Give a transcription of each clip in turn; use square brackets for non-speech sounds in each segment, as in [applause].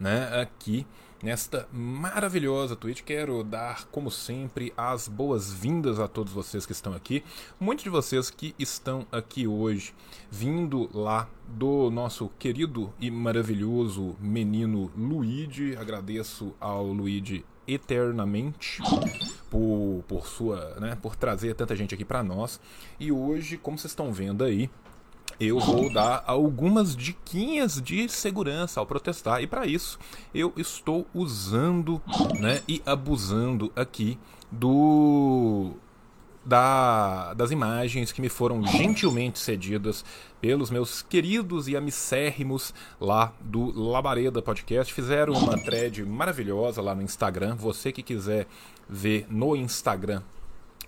né, aqui nesta maravilhosa Twitch. Quero dar, como sempre, as boas-vindas a todos vocês que estão aqui. Muitos de vocês que estão aqui hoje, vindo lá do nosso querido e maravilhoso menino Luigi. Agradeço ao Luigi eternamente por, por sua, né, por trazer tanta gente aqui para nós. E hoje, como vocês estão vendo aí, eu vou dar algumas diquinhas de segurança ao protestar. E para isso, eu estou usando né, e abusando aqui do da, das imagens que me foram gentilmente cedidas pelos meus queridos e amicérrimos lá do Labareda Podcast. Fizeram uma thread maravilhosa lá no Instagram. Você que quiser ver no Instagram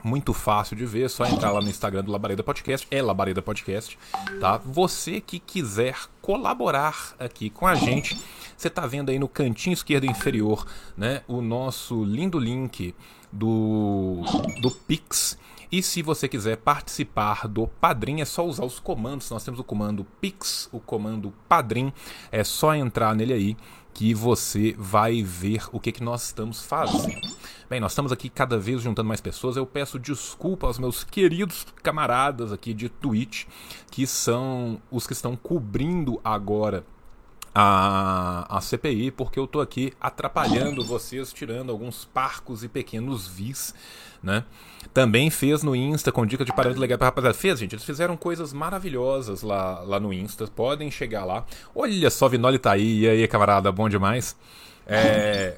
muito fácil de ver, é só entrar lá no Instagram do Labareda Podcast, é Labareda Podcast, tá? Você que quiser colaborar aqui com a gente, você tá vendo aí no cantinho esquerdo inferior, né, o nosso lindo link do do Pix. E se você quiser participar do Padrim, é só usar os comandos. Nós temos o comando Pix, o comando Padrim. É só entrar nele aí que você vai ver o que, que nós estamos fazendo. Bem, nós estamos aqui cada vez juntando mais pessoas. Eu peço desculpa aos meus queridos camaradas aqui de Twitch, que são os que estão cobrindo agora a, a CPI, porque eu tô aqui atrapalhando vocês, tirando alguns parcos e pequenos vis, né? Também fez no Insta com dica de parâmetro legal para rapaziada. Fez, gente. Eles fizeram coisas maravilhosas lá, lá no Insta. Podem chegar lá. Olha só, Vinoli tá aí. E aí, camarada, bom demais. É,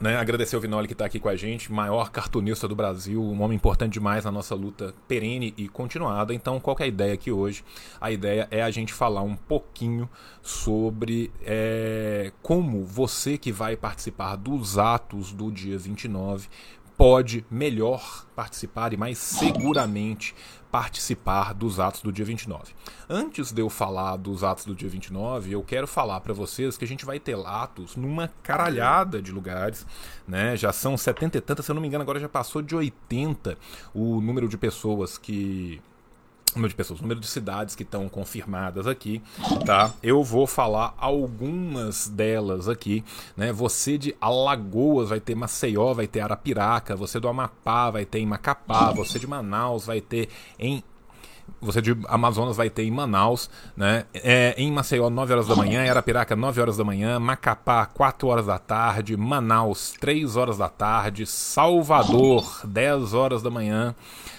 né, agradecer o Vinoli que está aqui com a gente, maior cartunista do Brasil, um homem importante demais na nossa luta perene e continuada. Então, qual é a ideia aqui hoje? A ideia é a gente falar um pouquinho sobre é, como você que vai participar dos atos do dia 29 pode melhor participar e mais seguramente participar dos atos do dia 29. Antes de eu falar dos atos do dia 29, eu quero falar para vocês que a gente vai ter atos numa caralhada de lugares, né? Já são 70 e tantas, se eu não me engano, agora já passou de 80 o número de pessoas que número de pessoas, número de cidades que estão confirmadas aqui, tá? Eu vou falar algumas delas aqui, né? Você de Alagoas vai ter Maceió, vai ter Arapiraca, você do Amapá vai ter em Macapá, você de Manaus vai ter em você de Amazonas vai ter em Manaus, né? É, em Maceió, 9 horas da manhã, Arapiraca, 9 horas da manhã, Macapá, 4 horas da tarde, Manaus, 3 horas da tarde, Salvador, 10 horas da manhã,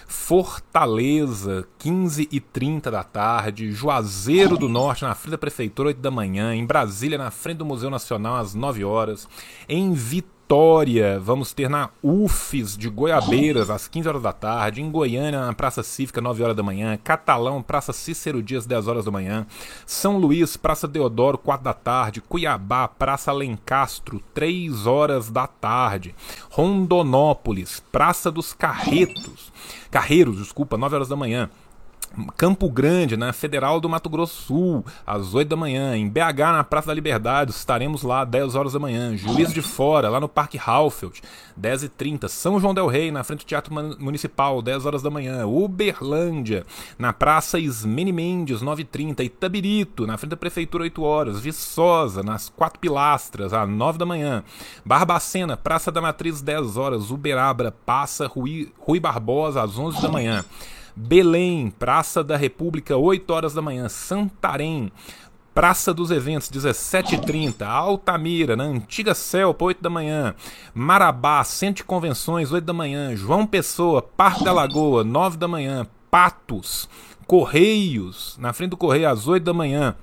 Fortaleza, 15 e 30 da tarde, Juazeiro do Norte, na frente da Prefeitura, 8 da manhã, em Brasília, na frente do Museu Nacional, às 9 horas, em Vitória, vamos ter na UFES de Goiabeiras, às 15 horas da tarde, em Goiânia, na Praça Cívica, 9 horas da manhã, Catalão, Praça Cícero Dias, 10 horas da manhã, São Luís, Praça Deodoro, 4 da tarde, Cuiabá, Praça Alencastro, 3 horas da tarde, Rondonópolis, Praça dos Carretos, Carreiros, desculpa, 9 horas da manhã. Campo Grande, na Federal do Mato Grosso Sul, às 8 da manhã. Em BH, na Praça da Liberdade, estaremos lá às 10 horas da manhã. Juiz de Fora, lá no Parque Halfeld, 10 e 30 São João Del Rei, na frente do Teatro Municipal, 10 horas da manhã. Uberlândia, na Praça Ismene Mendes, 9 e 30 Itabirito, na frente da Prefeitura, 8 horas. Viçosa, nas Quatro Pilastras, às 9 da manhã. Barbacena, Praça da Matriz, 10 horas. Uberabra, Passa Rui, Rui Barbosa, às 11 da manhã. Belém, Praça da República, 8 horas da manhã. Santarém, Praça dos Eventos, 17h30. Altamira, na Antiga Celpa, 8 da manhã. Marabá, Centro de Convenções, 8 da manhã. João Pessoa, Parque da Lagoa, 9 da manhã. Patos, Correios, na frente do Correio, às 8 da manhã.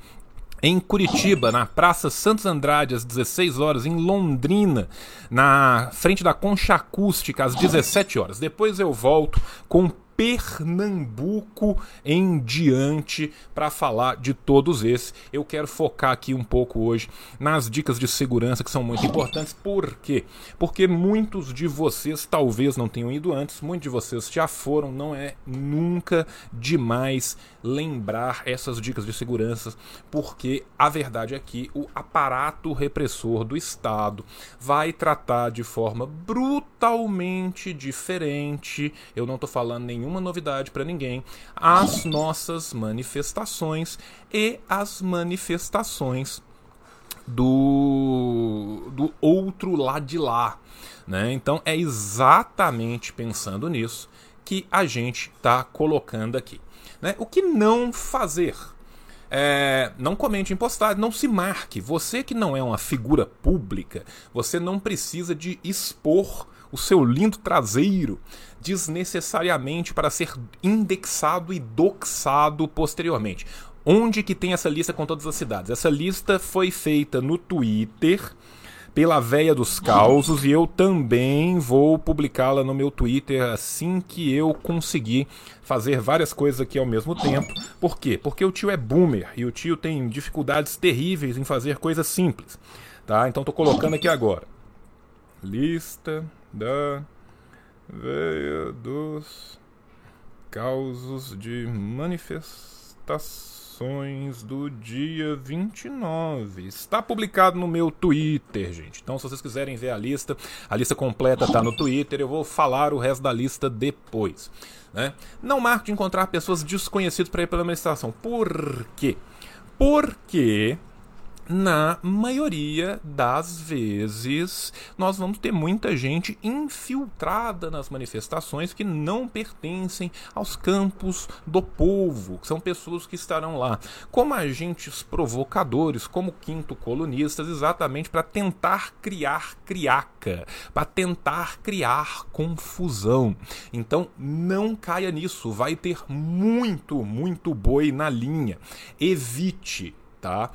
Em Curitiba, na Praça Santos Andrade, às 16 horas. Em Londrina, na frente da Concha Acústica, às 17 horas. Depois eu volto com Pernambuco em diante para falar de todos esses. Eu quero focar aqui um pouco hoje nas dicas de segurança que são muito importantes. Por quê? Porque muitos de vocês talvez não tenham ido antes, muitos de vocês já foram, não é nunca demais lembrar essas dicas de segurança, porque a verdade é que o aparato repressor do Estado vai tratar de forma brutalmente diferente. Eu não estou falando nenhum nenhuma novidade para ninguém, as nossas manifestações e as manifestações do, do outro lado de lá. Né? Então é exatamente pensando nisso que a gente está colocando aqui. Né? O que não fazer? É, não comente em postagem, não se marque. Você que não é uma figura pública, você não precisa de expor o seu lindo traseiro desnecessariamente para ser indexado e doxado posteriormente. Onde que tem essa lista com todas as cidades? Essa lista foi feita no Twitter pela Véia dos Causos e eu também vou publicá-la no meu Twitter assim que eu conseguir fazer várias coisas aqui ao mesmo tempo. Por quê? Porque o tio é boomer e o tio tem dificuldades terríveis em fazer coisas simples. Tá? Então tô colocando aqui agora. Lista da Véia dos Causos de Manifestação do dia 29. Está publicado no meu Twitter, gente. Então, se vocês quiserem ver a lista, a lista completa está no Twitter. Eu vou falar o resto da lista depois. Né? Não marque de encontrar pessoas desconhecidas para ir pela administração. Por quê? Porque na maioria das vezes, nós vamos ter muita gente infiltrada nas manifestações que não pertencem aos campos do povo, são pessoas que estarão lá como agentes provocadores, como quinto colunistas, exatamente para tentar criar criaca, para tentar criar confusão. Então, não caia nisso, vai ter muito, muito boi na linha. Evite tá?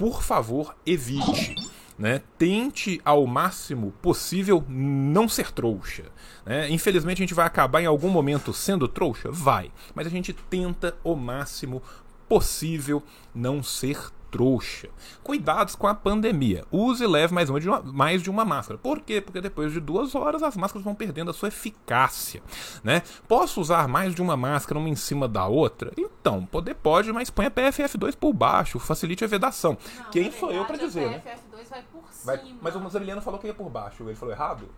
Por favor, evite. Né? Tente ao máximo possível não ser trouxa. Né? Infelizmente a gente vai acabar em algum momento sendo trouxa? Vai. Mas a gente tenta o máximo possível não ser trouxa. Cuidados com a pandemia. Use e leve mais, uma de uma, mais de uma máscara. Por quê? Porque depois de duas horas as máscaras vão perdendo a sua eficácia. Né? Posso usar mais de uma máscara uma em cima da outra? Então, poder pode, mas põe a PFF2 por baixo, facilite a vedação. Não, Quem sou eu para dizer? A PFF2 né? vai por cima. Vai, mas o Zamiliano falou que ia por baixo. Ele falou errado?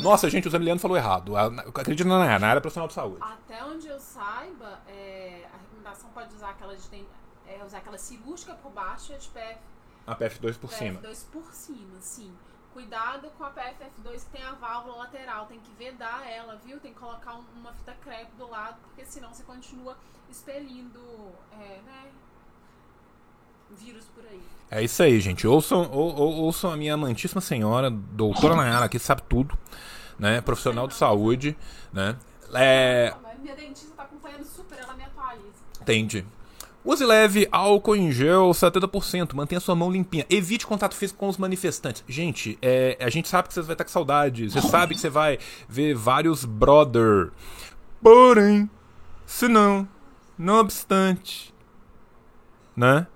Nossa, gente, o Zamiliano falou errado. Acredito na área, na área profissional de saúde. Até onde eu saiba, é, a recomendação pode usar aquela de é, usar aquela cirúrgica por baixo e a de PF. A PF2 por PF2 cima. PF2 por cima, sim. Cuidado com a PFF2 que tem a válvula lateral, tem que vedar ela, viu? Tem que colocar uma fita crepe do lado, porque senão você continua expelindo, é, né? Vírus por aí. É isso aí, gente. Ouçam, ou, ou, ouçam a minha amantíssima senhora, doutora Nayara, que sabe tudo, né? Profissional de saúde, né? É... Minha dentista tá acompanhando super, ela me atualiza. Entende. Use leve, álcool em gel 70%, mantenha sua mão limpinha. Evite contato físico com os manifestantes. Gente, é, a gente sabe que você vai estar com saudade. Você sabe que você vai ver vários brother. Porém, se não, não obstante, né?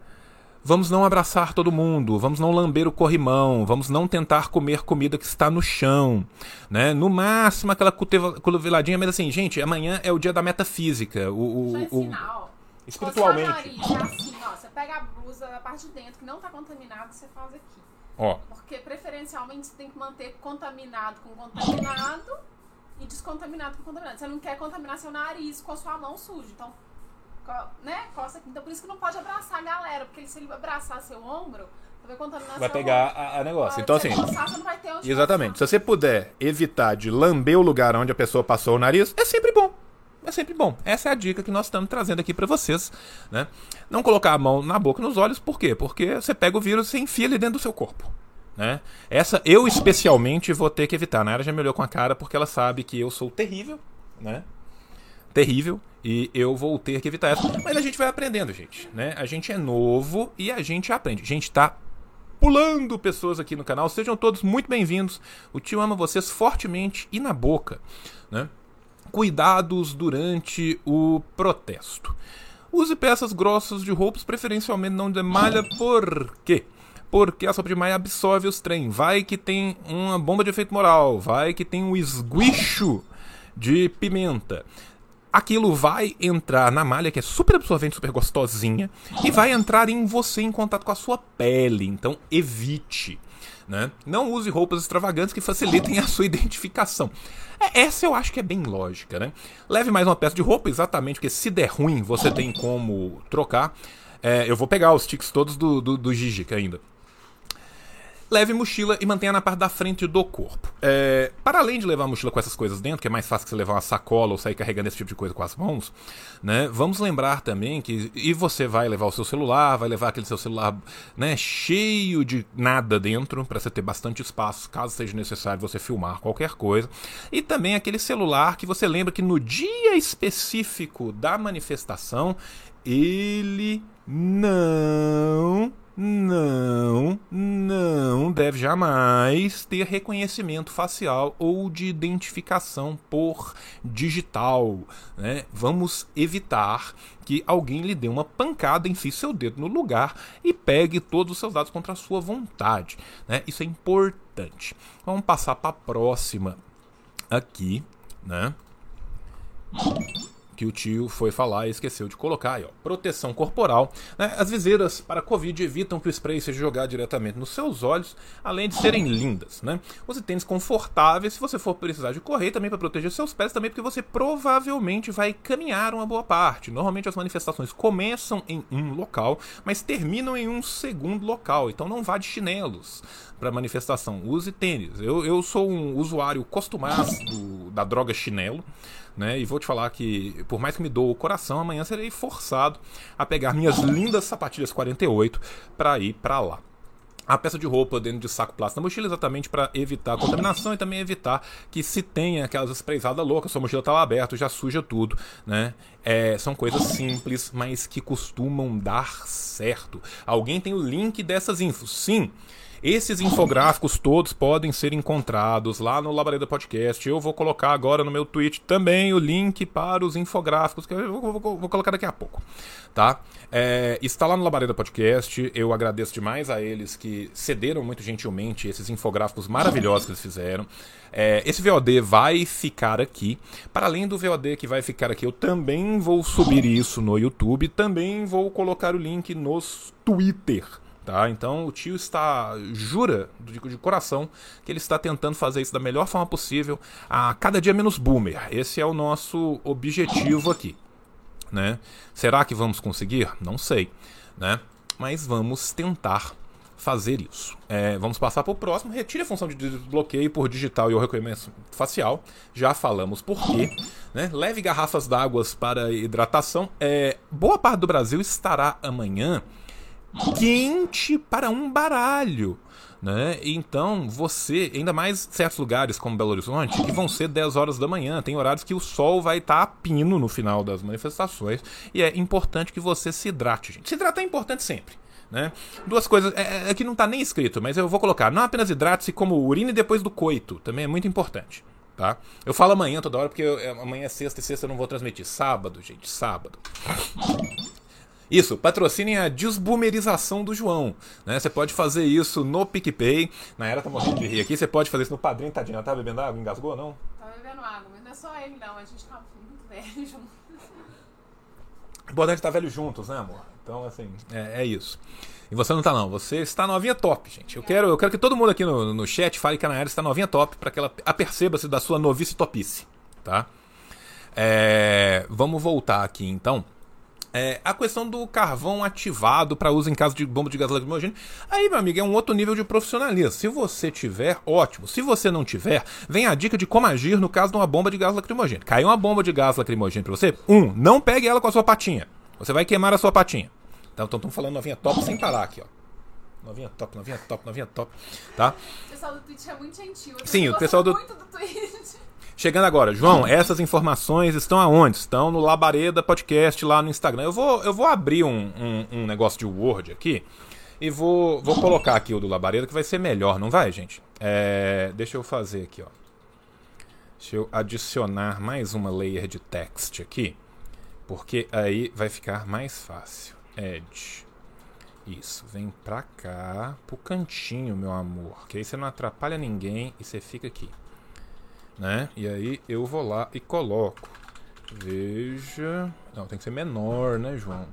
Vamos não abraçar todo mundo, vamos não lamber o corrimão, vamos não tentar comer comida que está no chão, né? No máximo aquela cotoveladinha, mas assim, gente, amanhã é o dia da metafísica. O, o, é o, espiritualmente. Nariz, é assim, ó, você pega a blusa da parte de dentro que não tá contaminada, você faz aqui. Ó. Porque preferencialmente você tem que manter contaminado com contaminado e descontaminado com contaminado. Você não quer contaminar seu nariz com a sua mão suja. Então, né? Costa aqui. Então por isso que não pode abraçar a galera, porque se ele abraçar seu ombro, vai contaminar Vai pegar a, a, negócio. Então assim, coçar, não vai ter onde exatamente. Se você puder evitar de lamber o lugar onde a pessoa passou o nariz, é sempre bom é sempre bom. Essa é a dica que nós estamos trazendo aqui para vocês, né? Não colocar a mão na boca e nos olhos, por quê? Porque você pega o vírus e enfia ele dentro do seu corpo. Né? Essa eu especialmente vou ter que evitar. A Nayara já me olhou com a cara porque ela sabe que eu sou terrível, né? Terrível. E eu vou ter que evitar essa. Mas a gente vai aprendendo, gente. Né? A gente é novo e a gente aprende. A gente tá pulando pessoas aqui no canal. Sejam todos muito bem-vindos. O tio ama vocês fortemente e na boca. Né? Cuidados durante o protesto. Use peças grossas de roupas, preferencialmente não de malha, por quê? Porque a sopa de malha absorve os trem. Vai que tem uma bomba de efeito moral. Vai que tem um esguicho de pimenta. Aquilo vai entrar na malha, que é super absorvente, super gostosinha, e vai entrar em você em contato com a sua pele. Então, evite. Né? Não use roupas extravagantes que facilitem a sua [laughs] identificação. É, essa eu acho que é bem lógica, né? Leve mais uma peça de roupa, exatamente, porque se der ruim, você tem como trocar. É, eu vou pegar os tics todos do, do, do Gigi ainda. Leve mochila e mantenha na parte da frente do corpo. É, para além de levar a mochila com essas coisas dentro, que é mais fácil que você levar uma sacola ou sair carregando esse tipo de coisa com as mãos, né? Vamos lembrar também que e você vai levar o seu celular, vai levar aquele seu celular, né, cheio de nada dentro para você ter bastante espaço, caso seja necessário você filmar qualquer coisa. E também aquele celular que você lembra que no dia específico da manifestação ele não não, não deve jamais ter reconhecimento facial ou de identificação por digital. Né? Vamos evitar que alguém lhe dê uma pancada, enfie seu dedo no lugar e pegue todos os seus dados contra a sua vontade. Né? Isso é importante. Vamos passar para a próxima aqui, né? Que o tio foi falar e esqueceu de colocar aí, ó. Proteção corporal. Né? As viseiras para Covid evitam que o spray seja jogado diretamente nos seus olhos, além de serem lindas, né? Use tênis confortáveis se você for precisar de correr, também para proteger seus pés, também porque você provavelmente vai caminhar uma boa parte. Normalmente as manifestações começam em um local, mas terminam em um segundo local, então não vá de chinelos para manifestação. Use tênis. Eu, eu sou um usuário costumado da droga chinelo né? E vou te falar que, por mais que me doa o coração, amanhã serei forçado a pegar minhas lindas sapatilhas 48 para ir para lá a peça de roupa dentro de saco plástico na mochila exatamente para evitar contaminação e também evitar que se tenha aquelas espreitadas loucas, sua mochila estava tá aberta, já suja tudo, né? É, são coisas simples, mas que costumam dar certo. Alguém tem o link dessas infos? Sim. Esses infográficos todos podem ser encontrados lá no Labareda Podcast. Eu vou colocar agora no meu tweet também o link para os infográficos, que eu vou, vou, vou colocar daqui a pouco. Tá? É, está lá no Labareda Podcast. Eu agradeço demais a eles que cederam muito gentilmente esses infográficos maravilhosos que eles fizeram. É, esse VOD vai ficar aqui. Para além do VOD que vai ficar aqui, eu também vou subir isso no YouTube. Também vou colocar o link nos Twitter. Tá? Então o tio está, jura de, de, coração que ele está tentando fazer isso da melhor forma possível, a cada dia menos boomer. Esse é o nosso objetivo aqui. Né? Será que vamos conseguir? Não sei. Né? Mas vamos tentar fazer isso. É, vamos passar para o próximo. Retire a função de desbloqueio por digital e o reconhecimento facial. Já falamos por quê. Né? Leve garrafas d'água para hidratação. É, boa parte do Brasil estará amanhã quente para um baralho. Né? Então, você, ainda mais certos lugares como Belo Horizonte, que vão ser 10 horas da manhã, tem horários que o sol vai estar tá a pino no final das manifestações, e é importante que você se hidrate, gente. Se hidratar é importante sempre. Né? Duas coisas, é, é que não está nem escrito, mas eu vou colocar. Não apenas hidrate-se como urine depois do coito, também é muito importante. Tá? Eu falo amanhã toda hora porque eu, amanhã é sexta e sexta eu não vou transmitir. Sábado, gente, sábado. Isso, patrocinem a desboomerização do João. Né? Você pode fazer isso no PicPay. Na era tá morrendo de rir aqui. Você pode fazer isso no padrinho, tadinha. Tá bebendo água? Engasgou não? Tá bebendo água, mas não é só ele, não. A gente tá muito velho [laughs] junto. Importante estar velho juntos, né, amor? Então, assim, é, é, isso. E você não tá, não. Você está novinha top, gente. Eu quero, eu quero que todo mundo aqui no, no chat fale que a Nayara está novinha top para que ela aperceba-se da sua novice topice, tá? É, vamos voltar aqui, então. É, a questão do carvão ativado para uso em caso de bomba de gás lacrimogêneo. Aí, meu amigo, é um outro nível de profissionalismo. Se você tiver, ótimo. Se você não tiver, vem a dica de como agir no caso de uma bomba de gás lacrimogêneo. Caiu uma bomba de gás lacrimogêneo para você? Um, não pegue ela com a sua patinha. Você vai queimar a sua patinha. Então, estamos falando novinha top sem parar aqui, ó. Novinha top, novinha top, novinha top. Tá? O pessoal do Twitch é muito gentil. Sim, o pessoal do. Muito do Twitch. Chegando agora, João, essas informações estão aonde? Estão no Labareda Podcast lá no Instagram. Eu vou, eu vou abrir um, um, um negócio de Word aqui e vou, vou colocar aqui o do Labareda que vai ser melhor, não vai, gente? É, deixa eu fazer aqui, ó. Deixa eu adicionar mais uma layer de text aqui, porque aí vai ficar mais fácil. Edge. Isso, vem pra cá, pro cantinho, meu amor. Que aí você não atrapalha ninguém e você fica aqui né? E aí eu vou lá e coloco. Veja. Não, tem que ser menor, né, João?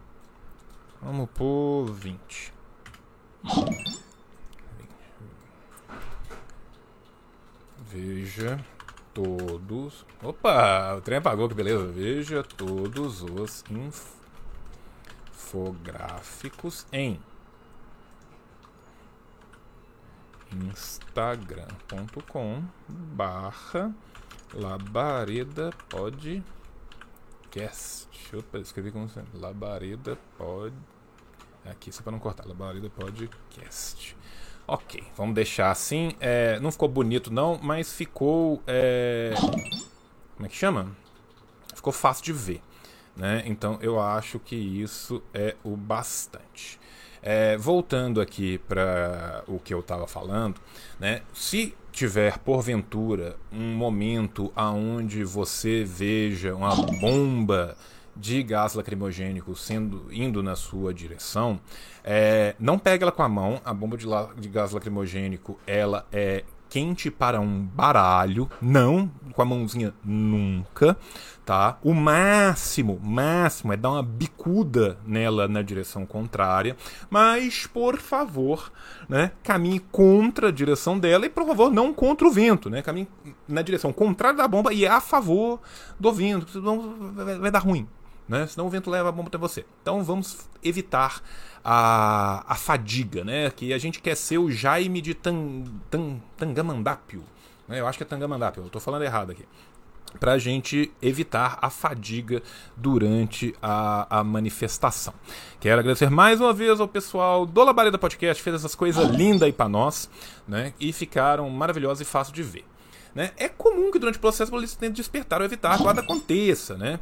Vamos por 20. Veja todos. Opa, o trem apagou, que beleza. Veja todos os infográficos em instagram.com barra labareda podcast. Opa, escrevi como sempre. Labareda pod... Aqui, só para não cortar. Labareda podcast. Ok, vamos deixar assim. É, não ficou bonito não, mas ficou... É... Como é que chama? Ficou fácil de ver. Né? Então eu acho que isso é o bastante. É, voltando aqui para o que eu estava falando, né? se tiver porventura um momento aonde você veja uma bomba de gás lacrimogênico sendo indo na sua direção, é, não pegue ela com a mão. A bomba de, la, de gás lacrimogênico ela é quente para um baralho, não com a mãozinha nunca, tá? O máximo, máximo é dar uma bicuda nela na direção contrária, mas por favor, né, caminhe contra a direção dela e por favor não contra o vento, né? Caminhe na direção contrária da bomba e a favor do vento, vai dar ruim, né? Senão o vento leva a bomba até você. Então vamos evitar a, a fadiga, né? Que a gente quer ser o Jaime de Tan, Tan, Tangamandápio. Né? Eu acho que é Tangamandápio, eu tô falando errado aqui para a gente evitar a fadiga durante a, a, manifestação. Quero agradecer mais uma vez ao pessoal do Labareda Podcast, fez essas coisas lindas aí para nós, né? E ficaram maravilhosas e fáceis de ver. Né? É comum que durante o processo eles tentem despertar ou evitar que nada aconteça, né?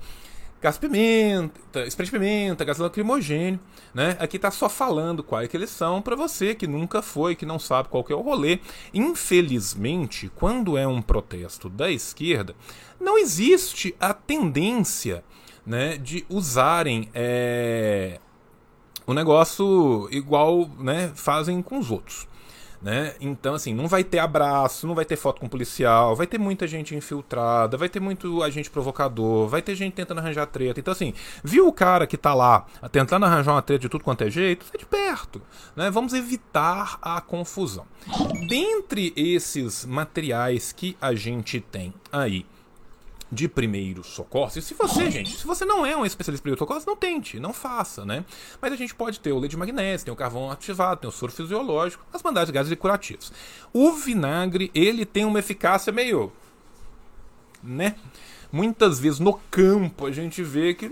Gás pimenta, spray de pimenta, gás lacrimogênio, né? Aqui tá só falando quais que eles são para você que nunca foi, que não sabe qual que é o rolê. Infelizmente, quando é um protesto da esquerda, não existe a tendência, né, de usarem é, o negócio igual, né, fazem com os outros. Né? Então, assim, não vai ter abraço, não vai ter foto com policial, vai ter muita gente infiltrada, vai ter muito agente provocador, vai ter gente tentando arranjar treta. Então, assim, viu o cara que tá lá tentando arranjar uma treta de tudo quanto é jeito? Sai de perto, né? Vamos evitar a confusão. Dentre esses materiais que a gente tem aí de primeiros socorros. E se você, gente, se você não é um especialista em primeiros socorros, não tente, não faça, né? Mas a gente pode ter o leite de magnésio, tem o carvão ativado, tem o soro fisiológico, as bandagens de gases curativos. O vinagre, ele tem uma eficácia meio, né? Muitas vezes no campo a gente vê que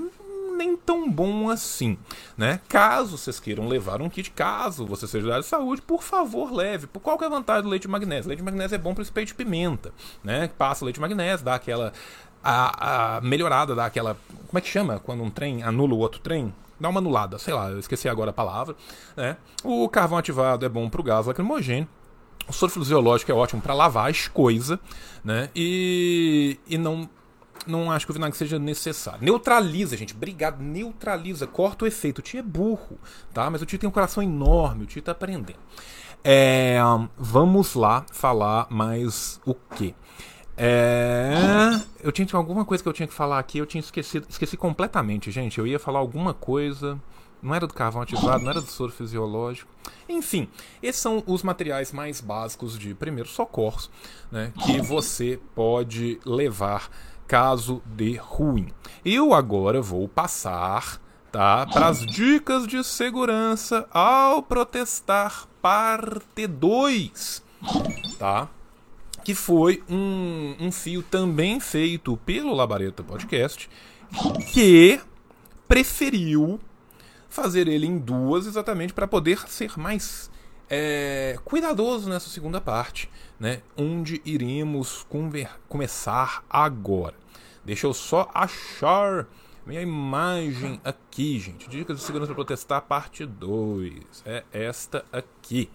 nem tão bom assim, né? Caso vocês queiram levar um kit, caso você seja da área de saúde, por favor, leve. Por qual que é a vantagem do leite de magnésio? O leite de magnésio é bom para spray de pimenta, né? Passa o leite de magnésio, dá aquela a, a melhorada daquela. Como é que chama? Quando um trem anula o outro trem? Dá uma anulada, sei lá, eu esqueci agora a palavra. Né? O carvão ativado é bom para o gás lacrimogêneo. O soro fisiológico é ótimo para lavar as coisas, né? E, e não não acho que o vinagre seja necessário. Neutraliza, gente. Obrigado. Neutraliza. Corta o efeito. O tio é burro, tá? Mas o tio tem um coração enorme. O tio tá aprendendo. É, vamos lá falar mais o quê? É. Eu tinha alguma coisa que eu tinha que falar aqui, eu tinha esquecido. Esqueci completamente, gente. Eu ia falar alguma coisa. Não era do carvão ativado, não era do soro fisiológico. Enfim, esses são os materiais mais básicos de primeiros socorros né, que você pode levar caso de ruim. Eu agora vou passar tá, para as dicas de segurança ao protestar, parte 2. Tá? Que foi um, um fio também feito pelo Labareta Podcast, que preferiu fazer ele em duas exatamente para poder ser mais é, cuidadoso nessa segunda parte, né? Onde iremos começar agora. Deixa eu só achar minha imagem aqui, gente. Dicas de segurança para protestar, parte 2. É esta aqui,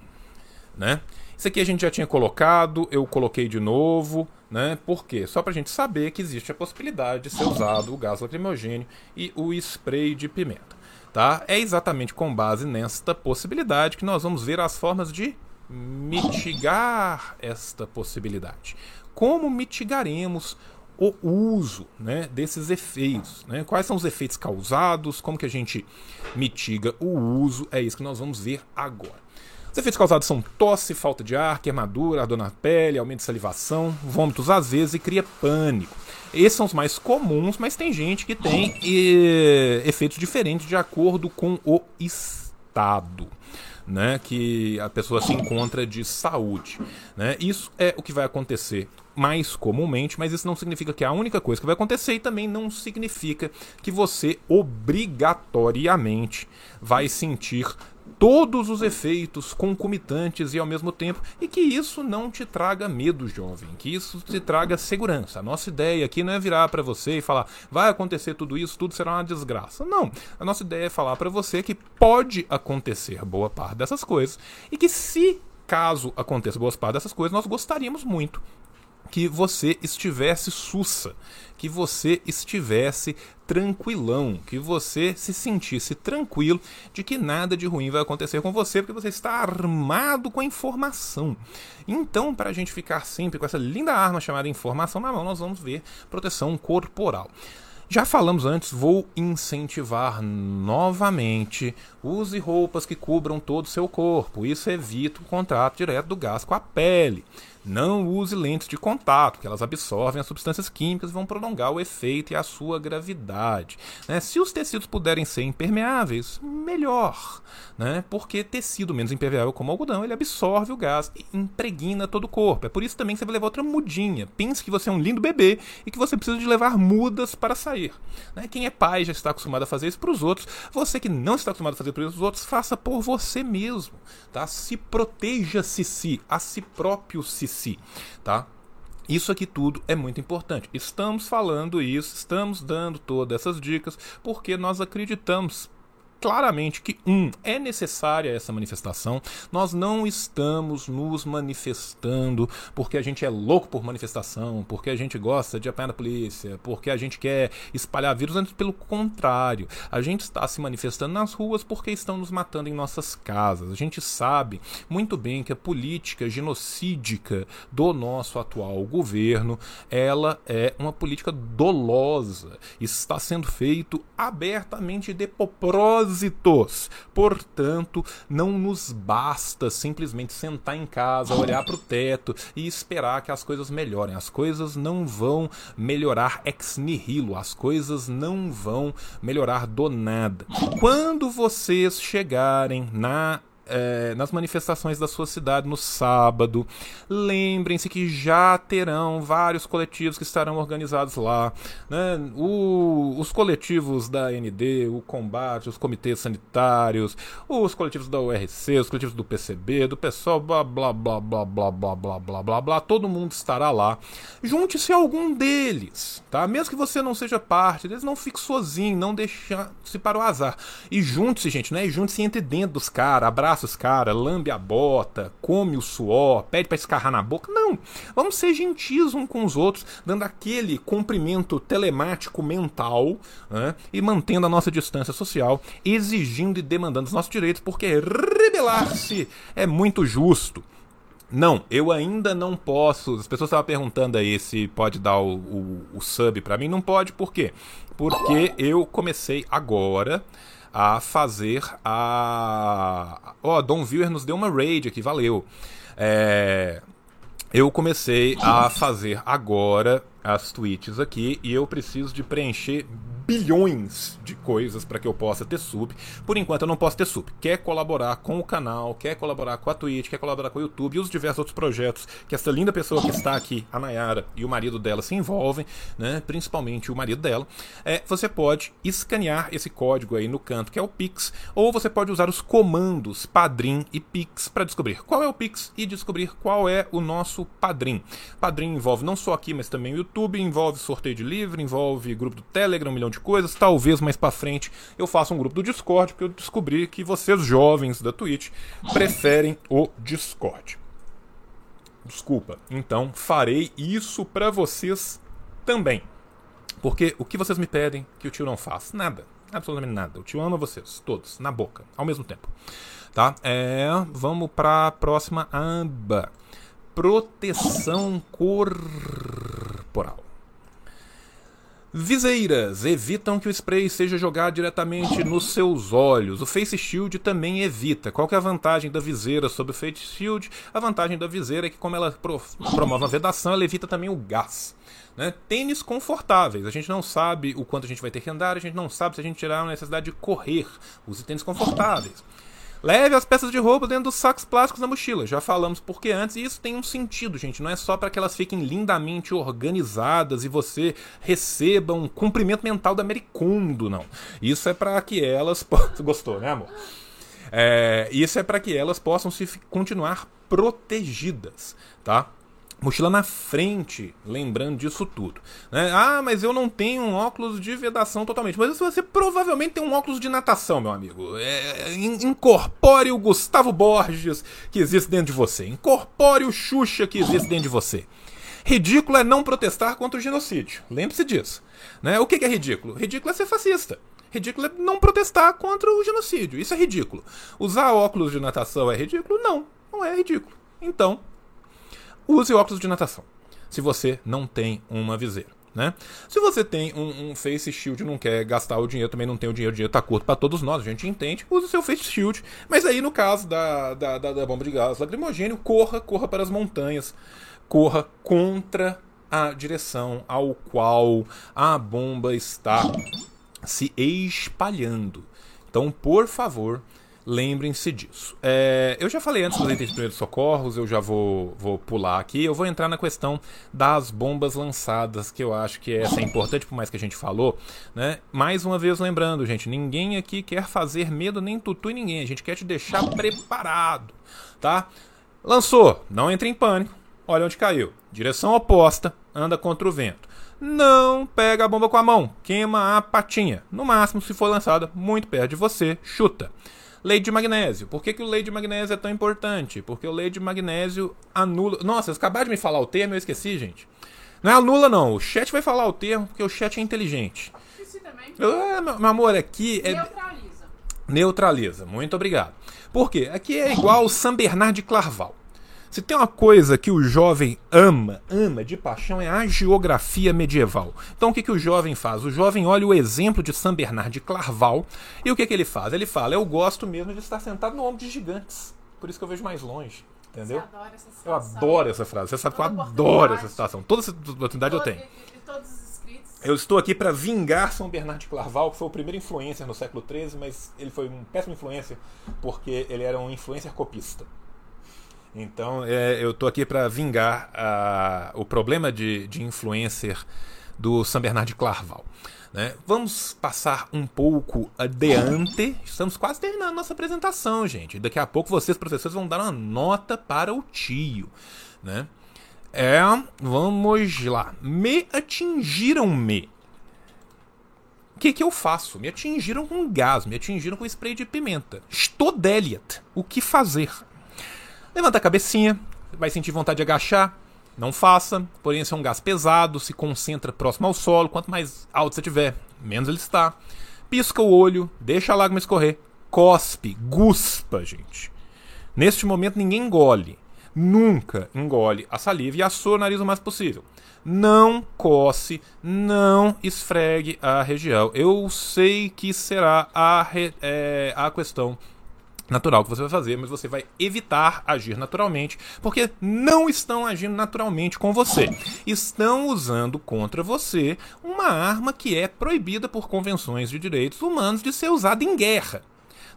né? Isso aqui a gente já tinha colocado, eu coloquei de novo, né? Por quê? Só para a gente saber que existe a possibilidade de ser usado o gás lacrimogênio e o spray de pimenta. Tá? É exatamente com base nesta possibilidade que nós vamos ver as formas de mitigar esta possibilidade. Como mitigaremos o uso né, desses efeitos? Né? Quais são os efeitos causados? Como que a gente mitiga o uso? É isso que nós vamos ver agora. Os efeitos causados são tosse, falta de ar, queimadura, ardor na pele, aumento de salivação, vômitos às vezes e cria pânico. Esses são os mais comuns, mas tem gente que tem e, efeitos diferentes de acordo com o estado. né, que a pessoa se encontra de saúde. Né? Isso é o que vai acontecer mais comumente, mas isso não significa que é a única coisa que vai acontecer e também não significa que você obrigatoriamente vai sentir todos os efeitos concomitantes e ao mesmo tempo, e que isso não te traga medo, jovem, que isso te traga segurança. A nossa ideia aqui não é virar para você e falar, vai acontecer tudo isso, tudo será uma desgraça. Não. A nossa ideia é falar para você que pode acontecer boa parte dessas coisas e que se caso aconteça boa parte dessas coisas, nós gostaríamos muito que você estivesse sussa, que você estivesse tranquilão, que você se sentisse tranquilo de que nada de ruim vai acontecer com você, porque você está armado com a informação. Então, para a gente ficar sempre com essa linda arma chamada informação na mão, nós vamos ver proteção corporal. Já falamos antes, vou incentivar novamente. Use roupas que cubram todo o seu corpo. Isso evita o contato direto do gás com a pele. Não use lentes de contato, que elas absorvem as substâncias químicas e vão prolongar o efeito e a sua gravidade. Né? Se os tecidos puderem ser impermeáveis, melhor, né? porque tecido menos impermeável como algodão, ele absorve o gás e impregna todo o corpo. É por isso também que você vai levar outra mudinha. Pense que você é um lindo bebê e que você precisa de levar mudas para sair. Né? Quem é pai já está acostumado a fazer isso para os outros. Você que não está acostumado a fazer para os outros, faça por você mesmo. Tá? Se proteja-se, -se, a si próprio se si, tá? Isso aqui tudo é muito importante. Estamos falando isso, estamos dando todas essas dicas porque nós acreditamos claramente que, um, é necessária essa manifestação. Nós não estamos nos manifestando porque a gente é louco por manifestação, porque a gente gosta de apanhar da polícia, porque a gente quer espalhar vírus, antes pelo contrário. A gente está se manifestando nas ruas porque estão nos matando em nossas casas. A gente sabe muito bem que a política genocídica do nosso atual governo, ela é uma política dolosa. Está sendo feito abertamente de trânsitos. Portanto, não nos basta simplesmente sentar em casa, olhar para o teto e esperar que as coisas melhorem. As coisas não vão melhorar ex nihilo, as coisas não vão melhorar do nada. Quando vocês chegarem na é, nas manifestações da sua cidade no sábado. Lembrem-se que já terão vários coletivos que estarão organizados lá. Né? O, os coletivos da ND, o combate, os comitês sanitários, os coletivos da URC, os coletivos do PCB, do pessoal, blá blá blá blá blá blá blá blá blá blá, todo mundo estará lá. Junte-se a algum deles, tá? Mesmo que você não seja parte deles, não fique sozinho, não deixe-se para o azar. E junte-se, gente, né? E junte-se entre dentro dos caras, abraça abraça os caras, lambe a bota, come o suor, pede para escarrar na boca. Não. Vamos ser gentis uns com os outros, dando aquele cumprimento telemático mental né, e mantendo a nossa distância social, exigindo e demandando os nossos direitos, porque rebelar-se é muito justo. Não, eu ainda não posso. As pessoas estavam perguntando aí se pode dar o, o, o sub para mim. Não pode, por quê? Porque eu comecei agora a fazer a. Ó, oh, Dom Viewer nos deu uma raid aqui, valeu. É... Eu comecei a fazer agora as tweets aqui e eu preciso de preencher bilhões de coisas para que eu possa ter sub. Por enquanto eu não posso ter sub. Quer colaborar com o canal, quer colaborar com a Twitch, quer colaborar com o YouTube e os diversos outros projetos que essa linda pessoa que está aqui, a Nayara, e o marido dela se envolvem, né? principalmente o marido dela, é, você pode escanear esse código aí no canto que é o Pix, ou você pode usar os comandos Padrim e Pix para descobrir qual é o Pix e descobrir qual é o nosso Padrim. Padrim envolve não só aqui, mas também o YouTube, envolve sorteio de livro, envolve grupo do Telegram, um milhão de de coisas. Talvez mais para frente eu faça um grupo do Discord, porque eu descobri que vocês jovens da Twitch preferem o Discord. Desculpa. Então farei isso para vocês também. Porque o que vocês me pedem que o tio não faz? Nada. Absolutamente nada. O tio ama vocês, todos, na boca, ao mesmo tempo. Tá? É, vamos para a próxima aba. Proteção corporal. Viseiras evitam que o spray seja jogado diretamente nos seus olhos. O Face Shield também evita. Qual que é a vantagem da viseira sobre o Face Shield? A vantagem da viseira é que, como ela promove uma vedação, ela evita também o gás. Né? Tênis confortáveis. A gente não sabe o quanto a gente vai ter que andar, a gente não sabe se a gente tirar a necessidade de correr. Use tênis confortáveis. Leve as peças de roupa dentro dos sacos plásticos da mochila. Já falamos porque antes, e isso tem um sentido, gente. Não é só para que elas fiquem lindamente organizadas e você receba um cumprimento mental da Mericondo, não. Isso é para que elas. [laughs] Gostou, né, amor? É, isso é para que elas possam se continuar protegidas, tá? Mochila na frente, lembrando disso tudo. Né? Ah, mas eu não tenho um óculos de vedação totalmente. Mas você provavelmente tem um óculos de natação, meu amigo. É, incorpore o Gustavo Borges que existe dentro de você. Incorpore o Xuxa que existe dentro de você. Ridículo é não protestar contra o genocídio. Lembre-se disso. Né? O que é ridículo? Ridículo é ser fascista. Ridículo é não protestar contra o genocídio. Isso é ridículo. Usar óculos de natação é ridículo? Não, não é ridículo. Então, use óculos de natação. Se você não tem uma viseira. Né? Se você tem um, um, face shield e não quer gastar o dinheiro, também não tem o dinheiro, o dinheiro tá curto para todos nós, a gente entende, use o seu face shield. Mas aí, no caso da, da, da, da bomba de gás lacrimogênio, corra, corra para as montanhas, corra contra a direção ao qual a bomba está se espalhando. Então, por favor, Lembrem-se disso. É, eu já falei antes dos itens de primeiros socorros, eu já vou, vou pular aqui. Eu vou entrar na questão das bombas lançadas, que eu acho que essa é importante, por mais que a gente falou. Né? Mais uma vez lembrando, gente, ninguém aqui quer fazer medo nem tutu em ninguém. A gente quer te deixar preparado, tá? Lançou, não entre em pânico. Olha onde caiu. Direção oposta, anda contra o vento. Não pega a bomba com a mão, queima a patinha. No máximo, se for lançada muito perto de você, chuta. Lei de magnésio. Por que, que o lei de magnésio é tão importante? Porque o lei de magnésio anula. Nossa, vocês acabaram de me falar o termo, eu esqueci, gente. Não é anula, não. O chat vai falar o termo, porque o chat é inteligente. Esqueci também. Ah, meu amor, aqui é. Neutraliza. Neutraliza. Muito obrigado. Por quê? Aqui é igual o São Bernard de Clarval. Se tem uma coisa que o jovem ama, ama de paixão, é a geografia medieval. Então o que, que o jovem faz? O jovem olha o exemplo de São Bernardo de Clairval e o que, que ele faz? Ele fala: Eu gosto mesmo de estar sentado no ombro de gigantes. Por isso que eu vejo mais longe. Entendeu? eu adoro essa frase. Você sabe que eu adoro essa situação. Toda essa oportunidade eu tenho. Eu estou aqui para vingar São Bernardo de Clairval, que foi o primeiro influencer no século XIII, mas ele foi um péssimo influencer porque ele era um influencer copista. Então é, eu tô aqui para vingar o problema de, de influencer do São Bernardo Clarval. Né? Vamos passar um pouco adiante. Estamos quase terminando nossa apresentação, gente. Daqui a pouco vocês, professores, vão dar uma nota para o tio. Né? É, vamos lá. Me atingiram-me. O que, que eu faço? Me atingiram com gás, me atingiram com spray de pimenta. Estou Deliat. O que fazer? Levanta a cabecinha, vai sentir vontade de agachar. Não faça, porém esse é um gás pesado, se concentra próximo ao solo. Quanto mais alto você tiver, menos ele está. Pisca o olho, deixa a lágrima escorrer, cospe, guspa, gente. Neste momento ninguém engole. Nunca engole a saliva e assua o nariz o mais possível. Não coce, não esfregue a região. Eu sei que será a, re, é, a questão natural que você vai fazer, mas você vai evitar agir naturalmente, porque não estão agindo naturalmente com você. Estão usando contra você uma arma que é proibida por convenções de direitos humanos de ser usada em guerra.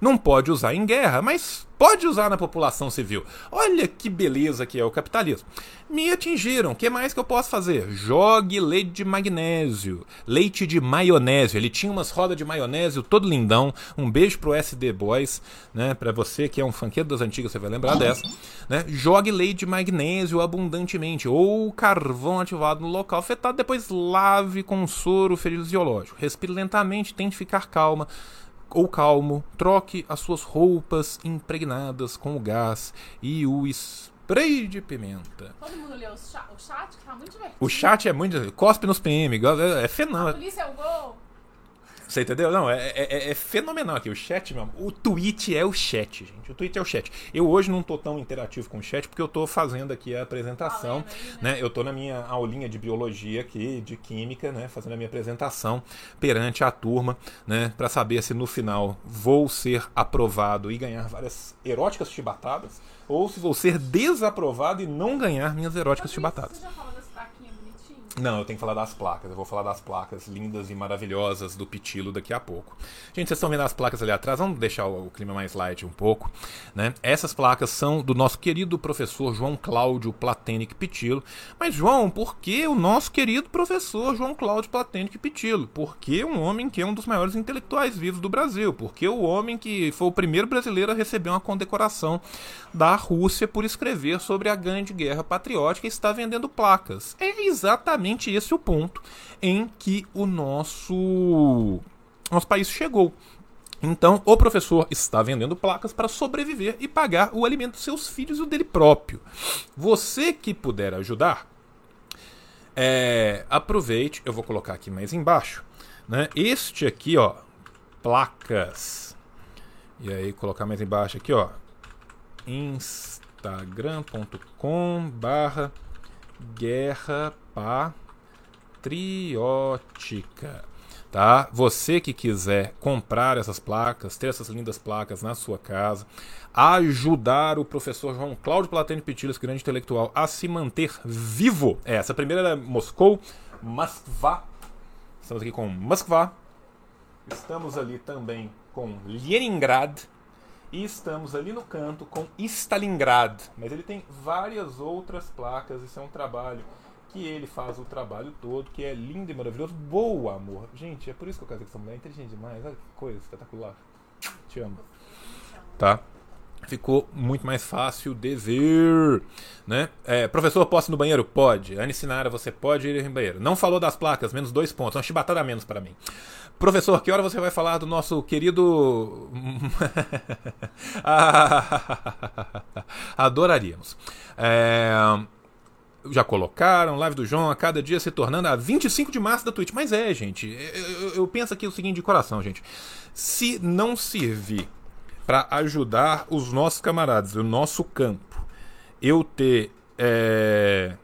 Não pode usar em guerra, mas pode usar na população civil. Olha que beleza que é o capitalismo. Me atingiram. O que mais que eu posso fazer? Jogue leite de magnésio, leite de maionésio. Ele tinha umas rodas de maionésio todo lindão. Um beijo pro SD Boys, né? Para você que é um fanqueiro das antigas, você vai lembrar dessa, né? Jogue leite de magnésio abundantemente ou carvão ativado no local afetado, depois lave com soro fisiológico. Respire lentamente, tente ficar calma ou calmo, troque as suas roupas impregnadas com o gás e o spray de pimenta. Todo mundo leu o chat, o chat que tá muito divertido. O chat é muito. Cospe nos PM, é, é fenômeno. A polícia é o gol. Você entendeu? Não, é, é, é, é, fenomenal aqui. O chat, meu O tweet é o chat, gente. O tweet é o chat. Eu hoje não tô tão interativo com o chat porque eu tô fazendo aqui a apresentação. Aí, né? né? Eu tô na minha aulinha de biologia aqui, de química, né? Fazendo a minha apresentação perante a turma, né? Pra saber se no final vou ser aprovado e ganhar várias eróticas chibatadas ou se vou ser desaprovado e não ganhar minhas eróticas chibatadas. Você já falou? Não, eu tenho que falar das placas. Eu vou falar das placas lindas e maravilhosas do Pitilo daqui a pouco. Gente, vocês estão vendo as placas ali atrás? Vamos deixar o clima mais light um pouco. Né? Essas placas são do nosso querido professor João Cláudio Platenic Pitilo. Mas, João, por que o nosso querido professor João Cláudio Platenic Pitilo? Porque um homem que é um dos maiores intelectuais vivos do Brasil. Porque o homem que foi o primeiro brasileiro a receber uma condecoração da Rússia por escrever sobre a Grande Guerra Patriótica e está vendendo placas. É exatamente exatamente esse o ponto em que o nosso, nosso país chegou. Então, o professor está vendendo placas para sobreviver e pagar o alimento dos seus filhos e o dele próprio. Você que puder ajudar, é, aproveite, eu vou colocar aqui mais embaixo, né? Este aqui, ó, placas. E aí colocar mais embaixo aqui, ó, instagram.com/barra guerra patriótica. Tá? Você que quiser comprar essas placas, ter essas lindas placas na sua casa, ajudar o professor João Cláudio Platini Petilas, grande intelectual, a se manter vivo. É, essa primeira era Moscou, Moskva. Estamos aqui com Moskva. Estamos ali também com Leningrad. E estamos ali no canto com Stalingrad. Mas ele tem várias outras placas. Isso é um trabalho que ele faz o trabalho todo, que é lindo e maravilhoso. Boa, amor. Gente, é por isso que eu casei com essa mulher. É inteligente demais. Olha que coisa espetacular. Te amo. Tá? Ficou muito mais fácil de ver. Né? É, professor, posso ir no banheiro? Pode. Ana Sinara, você pode ir no banheiro. Não falou das placas, menos dois pontos. Uma chibatada a menos para mim. Professor, que hora você vai falar do nosso querido. [laughs] Adoraríamos. É já colocaram, live do João a cada dia se tornando a 25 de março da Twitch. Mas é, gente, eu, eu penso aqui o seguinte de coração, gente. Se não servir para ajudar os nossos camaradas, o nosso campo, eu ter é,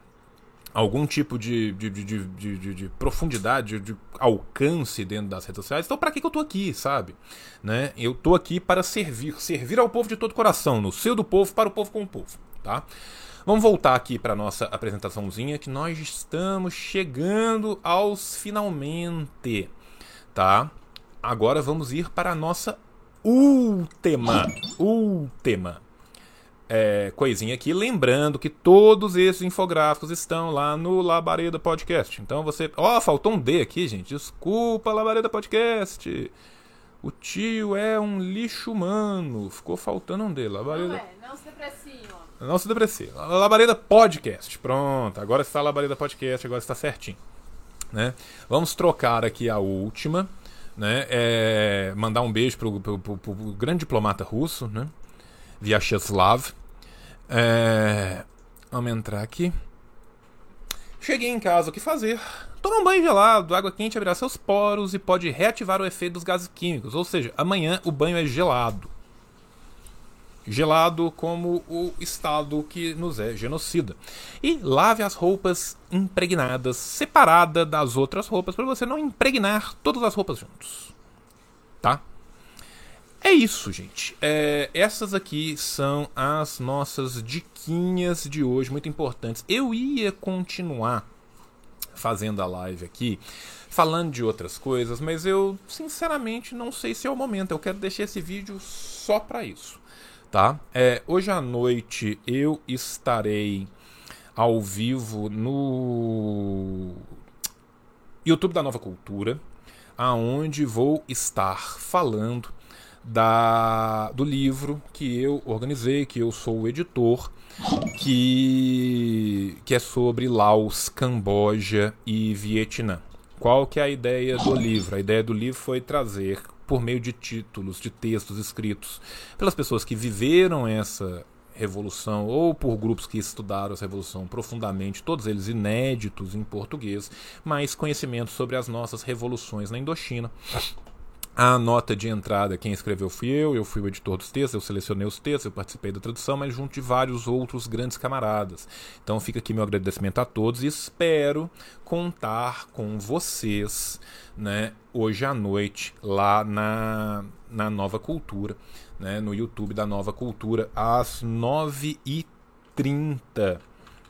algum tipo de, de, de, de, de profundidade, de alcance dentro das redes sociais, então para que, eu tô aqui, sabe? Né? Eu tô aqui para servir, servir ao povo de todo coração, no seio do povo, para o povo com o povo, tá? Vamos voltar aqui para nossa apresentaçãozinha que nós estamos chegando aos finalmente, tá? Agora vamos ir para a nossa última, última é, coisinha aqui, lembrando que todos esses infográficos estão lá no Labareda Podcast. Então você, ó, oh, faltou um D aqui, gente. Desculpa, Labareda Podcast. O tio é um lixo humano. Ficou faltando um D. Labareda. Não é, não se deprecie. Não se deprecie. Labareda Podcast. Pronto, agora está Labareda Podcast, agora está certinho. Né? Vamos trocar aqui a última. Né? É, mandar um beijo pro, pro, pro, pro, grande diplomata russo, né? Vyacheslav. É, vamos entrar aqui. Cheguei em casa, o que fazer? Toma um banho gelado, água quente abrirá seus poros e pode reativar o efeito dos gases químicos. Ou seja, amanhã o banho é gelado gelado como o Estado que nos é genocida. E lave as roupas impregnadas, separada das outras roupas, para você não impregnar todas as roupas juntos. Tá? É isso, gente. É, essas aqui são as nossas diquinhas de hoje, muito importantes. Eu ia continuar fazendo a live aqui, falando de outras coisas, mas eu sinceramente não sei se é o momento. Eu quero deixar esse vídeo só para isso tá? É, hoje à noite eu estarei ao vivo no YouTube da Nova Cultura, aonde vou estar falando da, do livro que eu organizei, que eu sou o editor, que, que é sobre Laos, Camboja e Vietnã. Qual que é a ideia do livro? A ideia do livro foi trazer por meio de títulos, de textos escritos pelas pessoas que viveram essa revolução ou por grupos que estudaram essa revolução profundamente, todos eles inéditos em português, mas conhecimento sobre as nossas revoluções na Indochina. A nota de entrada, quem escreveu fui eu, eu fui o editor dos textos, eu selecionei os textos, eu participei da tradução, mas junto de vários outros grandes camaradas. Então fica aqui meu agradecimento a todos e espero contar com vocês né, hoje à noite lá na, na Nova Cultura, né, no YouTube da Nova Cultura, às 9h30